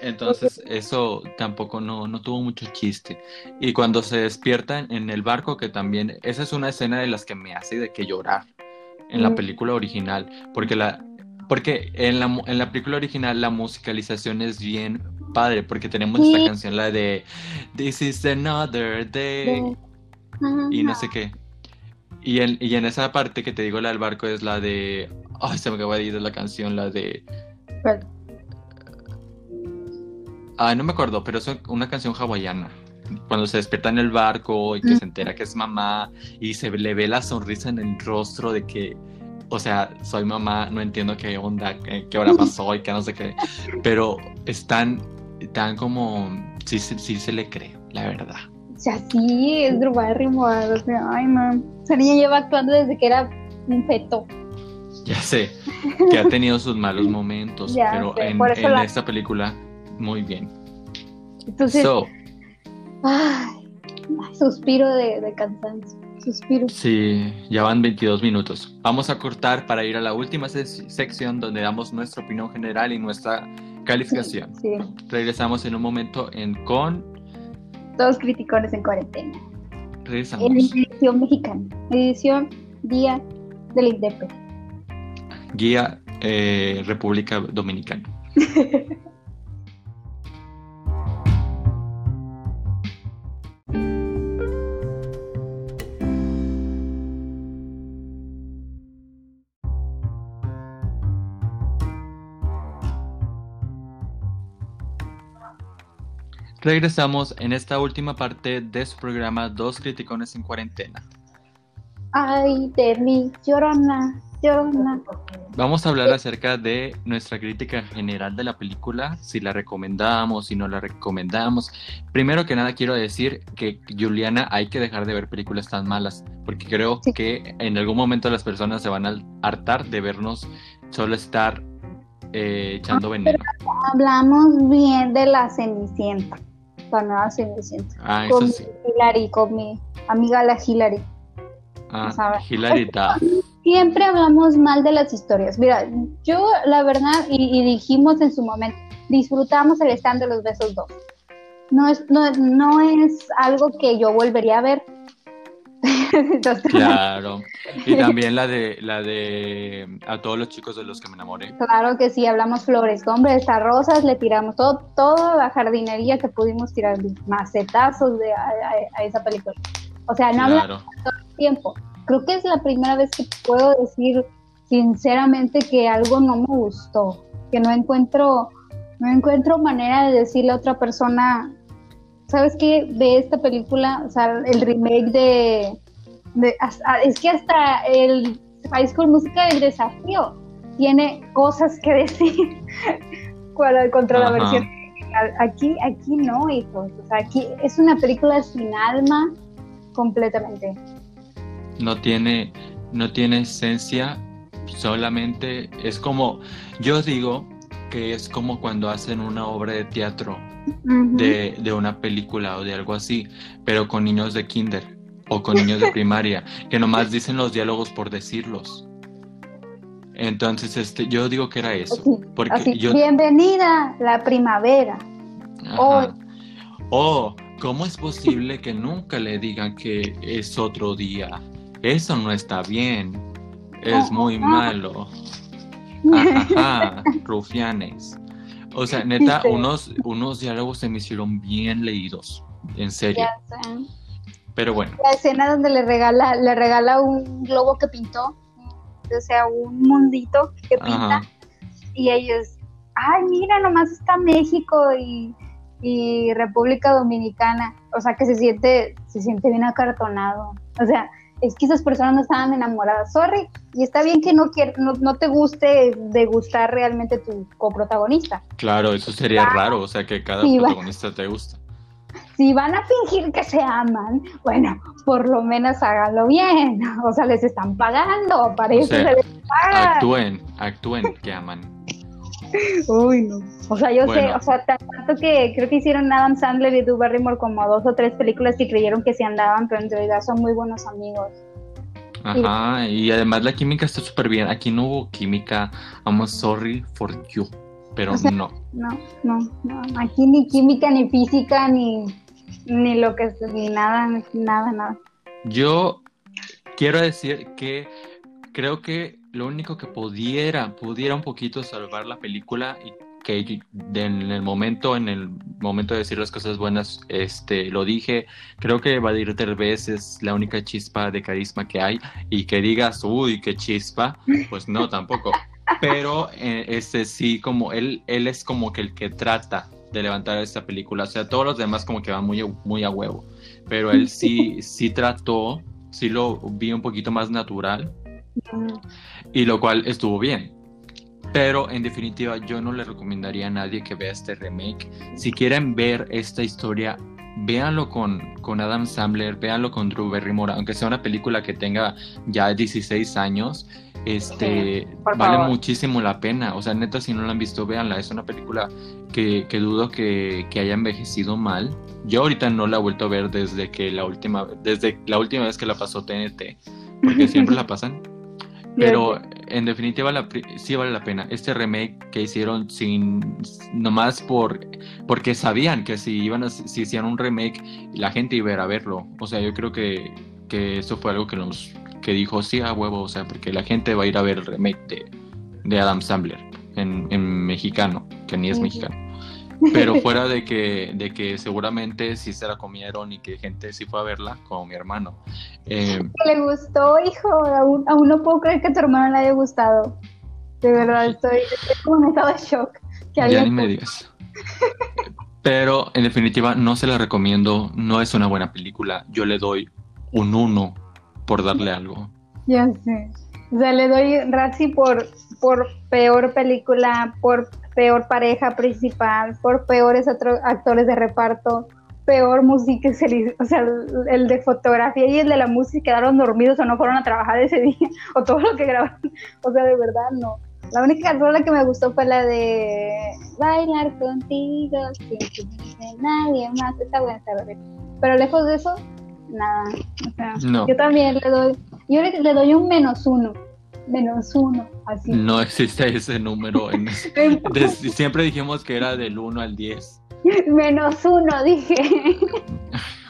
A: Entonces, eso tampoco no, no tuvo mucho chiste. Y cuando se despiertan en el barco, que también, esa es una escena de las que me hace de que llorar en la película original, porque la, porque en la, en la película original la musicalización es bien padre, porque tenemos
B: Sí.
A: esta canción, la de This is another day,
B: Ajá.
A: y no sé qué. Y en, y en esa parte que te digo, la del barco es la de, ay, se me acaba de ir la canción, la de... Ah, no me acuerdo, pero es una canción hawaiana. Cuando se despierta en el barco y que
B: Mm.
A: se entera que es mamá y se le ve la sonrisa en el rostro de que, o sea, soy mamá, no entiendo qué onda, qué, qué hora <laughs> pasó y que no sé qué. Pero están tan como, sí, sí, sí se le cree, la verdad.
B: O sea, sí, es Drew Barrymore. O sea, ay, no. Niña lleva actuando desde que era un feto.
A: Ya sé que ha tenido sus malos momentos, <laughs>
B: Ya
A: pero
B: sé,
A: en, en
B: la-
A: esta película, muy bien.
B: Entonces,
A: So,
B: ay, suspiro de, de cansancio. Suspiro.
A: Sí, ya van 22 minutos. Vamos a cortar para ir a la última sección donde damos nuestra opinión general y nuestra calificación.
B: Sí,
A: Regresamos en un momento en con.
B: todos criticones en cuarentena.
A: Regresamos.
B: En edición mexicana. Edición Día de la Independencia.
A: Guía eh, República Dominicana. <laughs> Regresamos en esta última parte de su programa Dos Criticones en Cuarentena.
B: Ay, de mí, llorona, llorona.
A: Vamos a hablar acerca de nuestra crítica general de la película, si la recomendamos, si no la recomendamos. Primero que nada quiero decir que Juliana hay que dejar de ver películas tan malas, porque creo
B: Sí.
A: que en algún momento las personas se van a hartar de vernos solo estar eh, echando veneno.
B: Hablamos bien de la Cenicienta.
A: Ah,
B: Con
A: eso sí.
B: Hilary, con mi amiga la Hilary.
A: Ah. Hilary.
B: Siempre hablamos mal de las historias. Mira, yo la verdad, y, y dijimos en su momento, disfrutamos el stand de los besos 2. No es, no, no es algo que yo volvería a ver. <laughs>
A: Claro. Y también la de la de a todos los chicos de los que me enamoré.
B: Claro que sí, hablamos flores, hombre, estas rosas, le tiramos todo, toda la jardinería que pudimos tirar, macetazos de, a, a- a esa película. O sea, no hablamos
A: Claro.
B: tiempo. Creo que es la primera vez que puedo decir sinceramente que algo no me gustó, que no encuentro, no encuentro manera de decirle a otra persona, ¿sabes qué? Ve esta película, o sea, el remake de, de- hasta- es que hasta el High School Musical el desafío tiene cosas que <laughs> decir contra la
A: Ajá.
B: versión. Aquí, aquí no, hijos. O sea, aquí es una película sin alma completamente.
A: no tiene, no tiene esencia, solamente es como, yo digo que es como cuando hacen una obra de teatro de, de una película o de algo así, pero con niños de kinder o con niños de primaria, que nomás dicen los diálogos por decirlos. Entonces, este, yo digo que era eso,
B: Así,
A: porque
B: así,
A: yo...
B: bienvenida la primavera.
A: Ajá. O, ¿cómo es posible que nunca le digan que es otro día? Eso no está bien. Es muy malo. Ajá, rufianes. O sea, neta, unos, unos diálogos se me hicieron bien leídos. En serio. Pero bueno.
B: La escena donde le regala, le regala un globo que pintó, o sea, un mundito que pinta, y ellos, ay, mira, nomás está México y, y, República Dominicana, o sea, que se siente, se siente bien acartonado, o sea, es que esas personas no estaban enamoradas, sorry, y está bien que no, no, no te guste degustar realmente tu coprotagonista.
A: Claro, eso sería raro, o sea, que cada protagonista te gusta
B: si van a fingir que se aman, bueno, por lo menos háganlo bien. O sea, les están pagando, para eso se les paga.
A: Actúen, actúen que aman.
B: Uy, no. O sea, yo sé, o sea, tanto que creo que hicieron Adam Sandler y Drew Barrymore como dos o tres películas y creyeron que se andaban, pero en realidad son muy buenos amigos.
A: Ajá, y, además la química está súper bien. Aquí no hubo química. I'm sorry for you. Pero no.
B: No, no, no. Aquí ni química, ni física, ni ni lo que ni nada, nada, nada.
A: Yo quiero decir que creo que lo único que pudiera, pudiera un poquito salvar la película y que en el momento, en el momento de decir las cosas buenas, este, lo dije, creo que Vadir Derbez es la única chispa de carisma que hay y que digas, uy, qué chispa, pues no, tampoco. Pero eh, este sí, como él, él es como que el que trata de levantar esta película. O sea, todos los demás como que van muy, muy a huevo. Pero él sí, sí trató, sí lo vi un poquito más natural. Y lo cual estuvo bien. Pero en definitiva yo no le recomendaría a nadie que vea este remake. Si quieren ver esta historia, véanlo con, con Adam Sandler, véanlo con Drew Barrymore, aunque sea una película que tenga ya 16 años este vale muchísimo la pena. O sea, neta, si no la han visto, véanla. Es una película que, dudo que, haya envejecido mal. Yo ahorita no la he vuelto a ver desde que la última, desde la última vez que la pasó TNT, porque siempre la <laughs> pasan. Pero en definitiva la, sí vale la pena. Este remake que hicieron sin nomás por porque sabían que si iban a, si hacían un remake la gente iba a ir a verlo. O sea, yo creo que, que eso fue algo que nos que dijo, sí, a huevo, o sea, porque la gente va a ir a ver el remake de, Adam Sandler en, mexicano, que ni es mexicano. Pero <laughs> fuera de que, de que seguramente sí se la comieron y que gente sí fue a verla, como mi hermano.
B: Eh, le gustó, hijo, aún, no puedo creer que a tu hermano le haya gustado. De verdad, estoy, como en estado de shock.
A: ya ni me digas. Pero en definitiva no se la recomiendo, no es una buena película. Yo le doy un 1 por darle algo.
B: Ya sé. O sea, le doy Razzie por, por peor película, por peor pareja principal, por peores actores de reparto, peor música, o sea, el, de fotografía y el de la música quedaron dormidos o no fueron a trabajar ese día, <laughs> o todo lo que grabaron, o sea, de verdad no. La única rola que me gustó fue la de Bailar contigo, sin nadie más, está buena, Pero lejos de eso, nada. O sea, yo también le doy, yo le, doy un menos uno. Menos uno, así.
A: No existe ese número. En, <laughs> siempre dijimos que era del 1 al 10.
B: Menos uno, dije.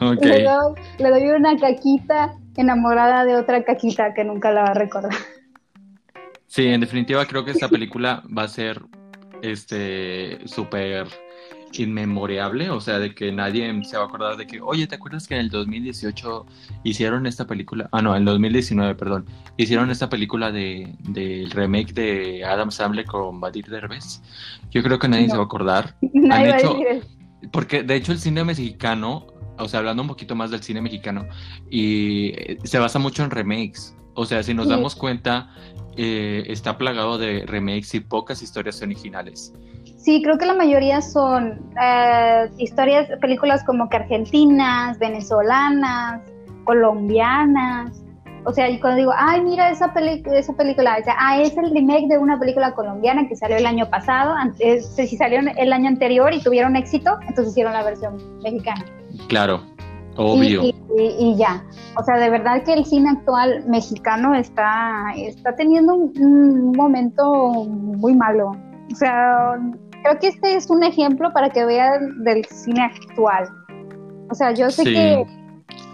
B: Le, doy, le doy una caquita enamorada de otra caquita que nunca la va a recordar.
A: Sí, en definitiva creo que esta película va a ser este súper inmemoriable, o sea, de que nadie se va a acordar de que, oye, ¿te acuerdas que en el 2018 hicieron esta película? Ah, no, en el 2019, perdón, hicieron esta película de, del remake de Adam Sandler con Badir Derbez. Yo creo que nadie se va a acordar. <laughs> Han hecho, porque de hecho el cine mexicano, o sea, hablando un poquito más del cine mexicano, y eh, se basa mucho en remakes. O sea, si nos damos cuenta, eh, está plagado de remakes y pocas historias originales.
B: Sí, creo que la mayoría son eh, historias, películas como que argentinas, venezolanas, colombianas. O sea, y cuando digo, ay, mira esa, esa película, o sea, ah, es el remake de una película colombiana que salió el año pasado, antes, si salió el año anterior y tuvieron éxito, entonces hicieron la versión mexicana.
A: Claro, obvio.
B: Y, ya, o sea, de verdad que el cine actual mexicano está, está teniendo un, un momento muy malo. O sea, creo que este es un ejemplo para que vean del cine actual. O sea, yo sé que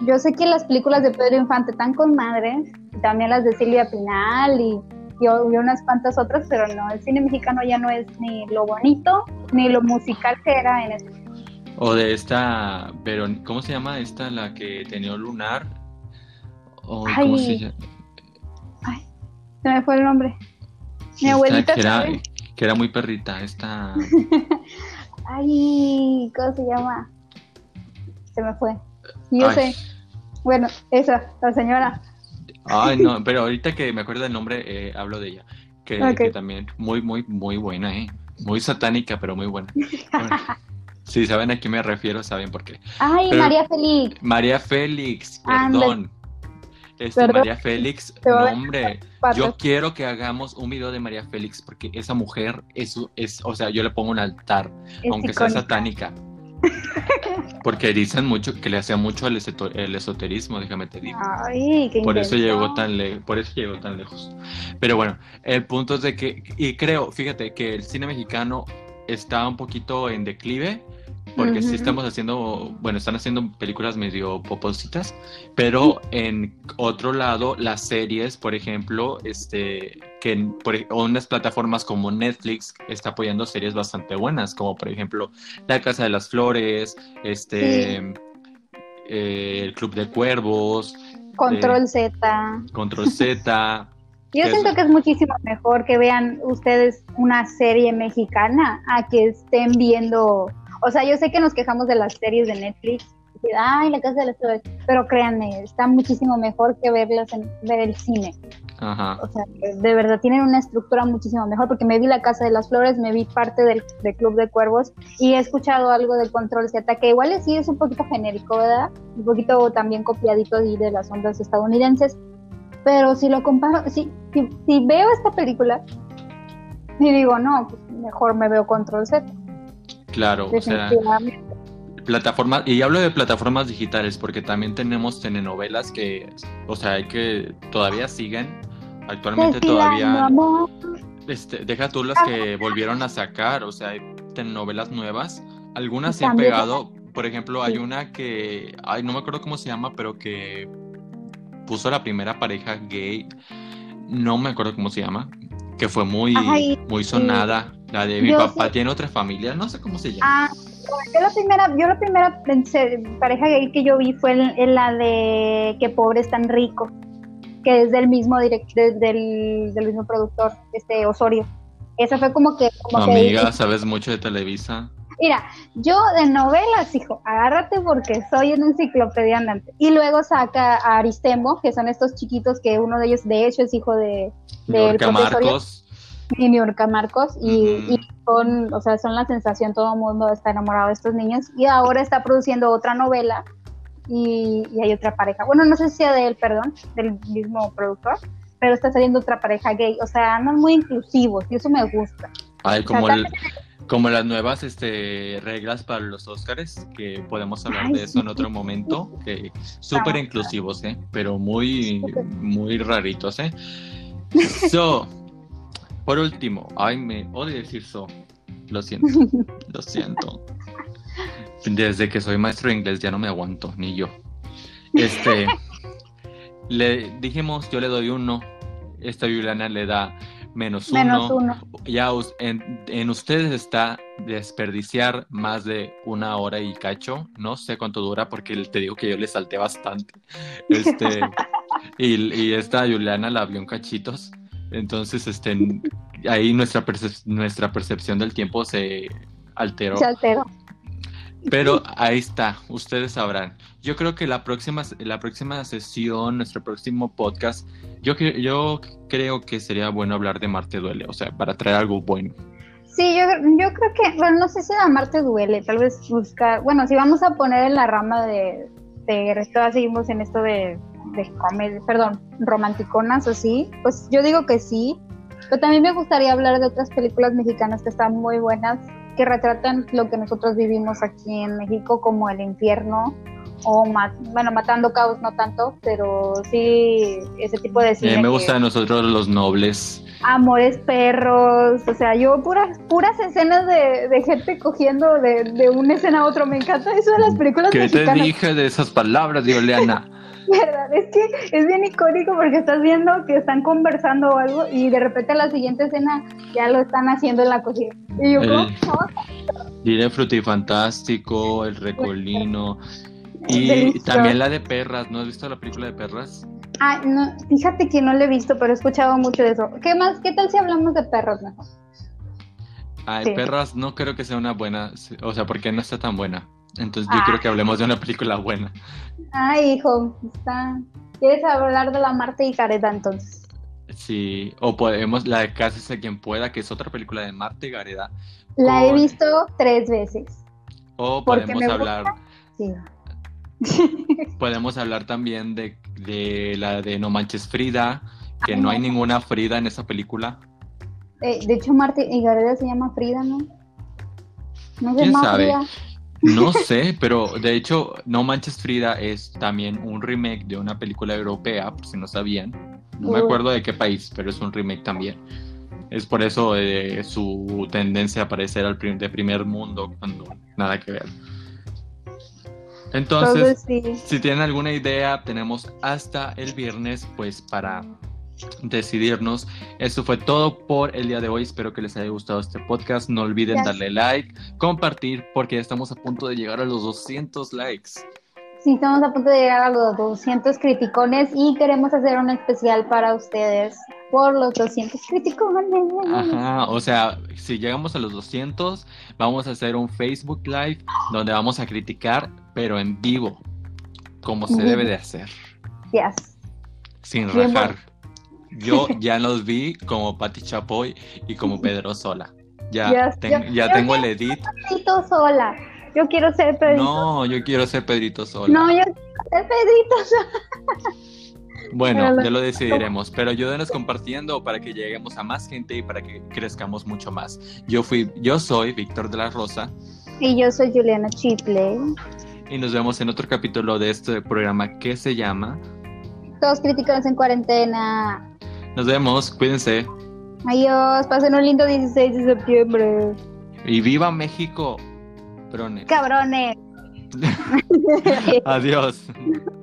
B: yo sé que las películas de Pedro Infante están con madres, también las de Silvia Pinal y, y, unas cuantas otras, pero no, el cine mexicano ya no es ni lo bonito ni lo musical que era en ese
A: O de esta, pero ¿cómo se llama esta la que tenía lunar? O, ¿Cómo se llama?
B: Ay, se me fue el nombre. Mi abuelita.
A: Que era, que era muy perrita, esta. <laughs>
B: Ay, ¿cómo se llama? Se me fue. Yo sé. Bueno, esa, la señora.
A: Ay, no, <laughs> pero ahorita que me acuerdo del nombre, eh, hablo de ella. Que, también muy, muy, muy buena, ¿eh? Muy satánica, pero muy buena. <laughs> si saben a quién me refiero, saben por qué.
B: Ay, María Félix.
A: María Félix, perdón. Este, María Félix, hombre, yo quiero que hagamos un video de María Félix porque esa mujer es, es o sea, yo le pongo un altar, aunque sea satánica. <laughs> Porque dicen mucho que le hacía mucho el, esoterismo, déjame te digo. por eso llegó tan por eso llegó tan lejos. Pero bueno, el punto es de que y creo, fíjate que el cine mexicano está un poquito en declive porque sí estamos haciendo, bueno, están haciendo películas medio popositas, pero en otro lado, las series, por ejemplo, este, que unas plataformas como Netflix está apoyando series bastante buenas, como por ejemplo La Casa de las Flores, este, eh, El Club de Cuervos.
B: Control eh, Z.
A: Control Z. <laughs>
B: Yo siento que es muchísimo mejor que vean ustedes una serie mexicana a que estén viendo o sea, yo sé que nos quejamos de las series de Netflix, ay, la casa de las flores, pero créanme, está muchísimo mejor que verlas en ver el cine. Ajá. O sea, de verdad tienen una estructura muchísimo mejor porque me vi La Casa de las Flores, me vi parte del, Club de Cuervos y he escuchado algo de Control Z, que igual sí es un poquito genérico, ¿verdad? Un poquito también copiadito ahí de las ondas estadounidenses, pero si lo comparo, si, si, veo esta película y digo, no, pues mejor me veo Control Z.
A: Claro, o sea, plataformas, y hablo de plataformas digitales porque también tenemos telenovelas que, o sea, hay que todavía siguen, actualmente todavía, este, deja tú las que volvieron a sacar, o sea, hay telenovelas nuevas, algunas se han pegado, por ejemplo, hay una que, ay, no me acuerdo cómo se llama, pero que puso la primera pareja gay, no me acuerdo cómo se llama, que fue muy, muy sonada. La de mi papá tiene otra familia, no sé cómo se llama. Ah,
B: yo la primera, yo la primera pareja gay que yo vi fue en, la de Que pobre es tan rico, que es del mismo direct, del, mismo productor, este Osorio. Esa fue como que...
A: Amiga, sabes mucho de Televisa.
B: Mira, yo de novelas, hijo, agárrate porque soy una enciclopedia andante. Y luego saca a Aristemo, que son estos chiquitos que uno de ellos, de hecho, es hijo de...
A: de Marcos.
B: Y Niurka Marcos y, son, o sea, son la sensación, todo el mundo está enamorado de estos niños y ahora está produciendo otra novela y, hay otra pareja, bueno, no sé si sea de él, perdón, del mismo productor, pero está saliendo otra pareja gay, o sea, andan muy inclusivos y eso me gusta.
A: Ay, como, como las nuevas este, reglas para los Óscares, que podemos hablar de eso en otro momento, que súper inclusivos, ¿eh? pero muy, muy raritos. ¿eh? <laughs> So, por último, ay, me odio decir so. Lo siento, <laughs> lo siento. Desde que soy maestro de inglés ya no me aguanto, ni yo. Este, <laughs> le dijimos, yo le doy uno, esta Juliana le da menos uno. Menos uno. Ya en, en, ustedes está desperdiciar más de una hora y cacho. No sé cuánto dura porque te digo que yo le salté bastante. <laughs> Este, y, y esta Juliana la vio en cachitos. Entonces, este, ahí nuestra, nuestra percepción del tiempo se alteró.
B: Se alteró.
A: Pero ahí está, ustedes sabrán. Yo creo que la próxima, la próxima sesión, nuestro próximo podcast, yo, yo creo que sería bueno hablar de Marte Duele, o sea, para traer algo bueno.
B: Sí, yo, yo creo que, bueno, no sé si a Marte Duele, tal vez buscar, bueno, si vamos a poner en la rama de, de seguimos en esto de de comedia, perdón, romanticonas o sí, pues yo digo que sí, pero también me gustaría hablar de otras películas mexicanas que están muy buenas, que retratan lo que nosotros vivimos aquí en México, como el infierno o bueno, matando caos no tanto, pero sí ese tipo de cine.
A: me gusta a nosotros los nobles.
B: Amores perros, o sea, yo puras puras escenas de, gente cogiendo de, de, una escena a otro, me encanta eso de las películas
A: ¿Qué te dije de esas palabras, Dioliana? <laughs>
B: verdad, es que es bien icónico porque estás viendo que están conversando o algo y de repente la siguiente escena ya lo están haciendo en la cocina. Y yo, el,
A: Diré Frutifantástico, El Recolino. Y también la de perras, ¿no has visto la película de perras?
B: Ah, no, fíjate que no la he visto, pero he escuchado mucho de eso. ¿Qué más? ¿Qué tal si hablamos de perros mejor?
A: Ay, perras no creo que sea una buena, o sea, porque no está tan buena. Entonces yo creo ah. que hablemos de una película buena.
B: Ay, hijo, está. ¿Quieres hablar de la Marta y Gareda entonces?
A: Sí, o podemos, la de Cállese quien pueda, que es otra película de Marta y Gareda.
B: La he visto tres veces.
A: O podemos hablar. Sí. <laughs> <laughs> podemos hablar también de, de, la de No Manches Frida, que no hay ninguna Frida en esa película.
B: Eh, de hecho, Marta y Gareda se llama Frida, ¿no?
A: No se llama Frida. No sé, pero de hecho, No Manches Frida es también un remake de una película europea, por si no sabían. No me acuerdo de qué país, pero es un remake también. Es por eso eh, su tendencia a parecer al de primer mundo cuando nada que ver. Entonces, si tienen alguna idea, tenemos hasta el viernes pues para decidirnos. Eso fue todo por el día de hoy. Espero que les haya gustado este podcast. No olviden darle like, compartir, porque ya estamos a punto de llegar a los 200 likes.
B: Sí, estamos a punto de llegar a los 200 criticones y queremos hacer un especial para ustedes por los 200 criticones.
A: Ajá, o sea, si llegamos a los 200, vamos a hacer un Facebook Live donde vamos a criticar, pero en vivo, como se debe de hacer.
B: Yes.
A: Sin rajar. Yo <laughs> ya los vi como Patti Chapoy y como Pedro Sola. Ya, ya tengo el edit.
B: Pedrito Sola. Yo quiero ser Pedrito.
A: No, yo quiero ser Pedrito Sola.
B: No, yo quiero ser Pedrito Sola.
A: Bueno, ya lo decidiremos, pero ayúdenos compartiendo para que lleguemos a más gente y para que crezcamos mucho más. Yo fui, yo soy Víctor de la Rosa.
B: Y yo soy Juliana Chiple.
A: Y nos vemos en otro capítulo de este programa que se llama
B: Todos críticos en cuarentena.
A: Nos vemos, cuídense.
B: Adiós, pasen un lindo 16 de septiembre.
A: Y viva México,
B: Cabrones. <laughs>
A: Adiós. <laughs>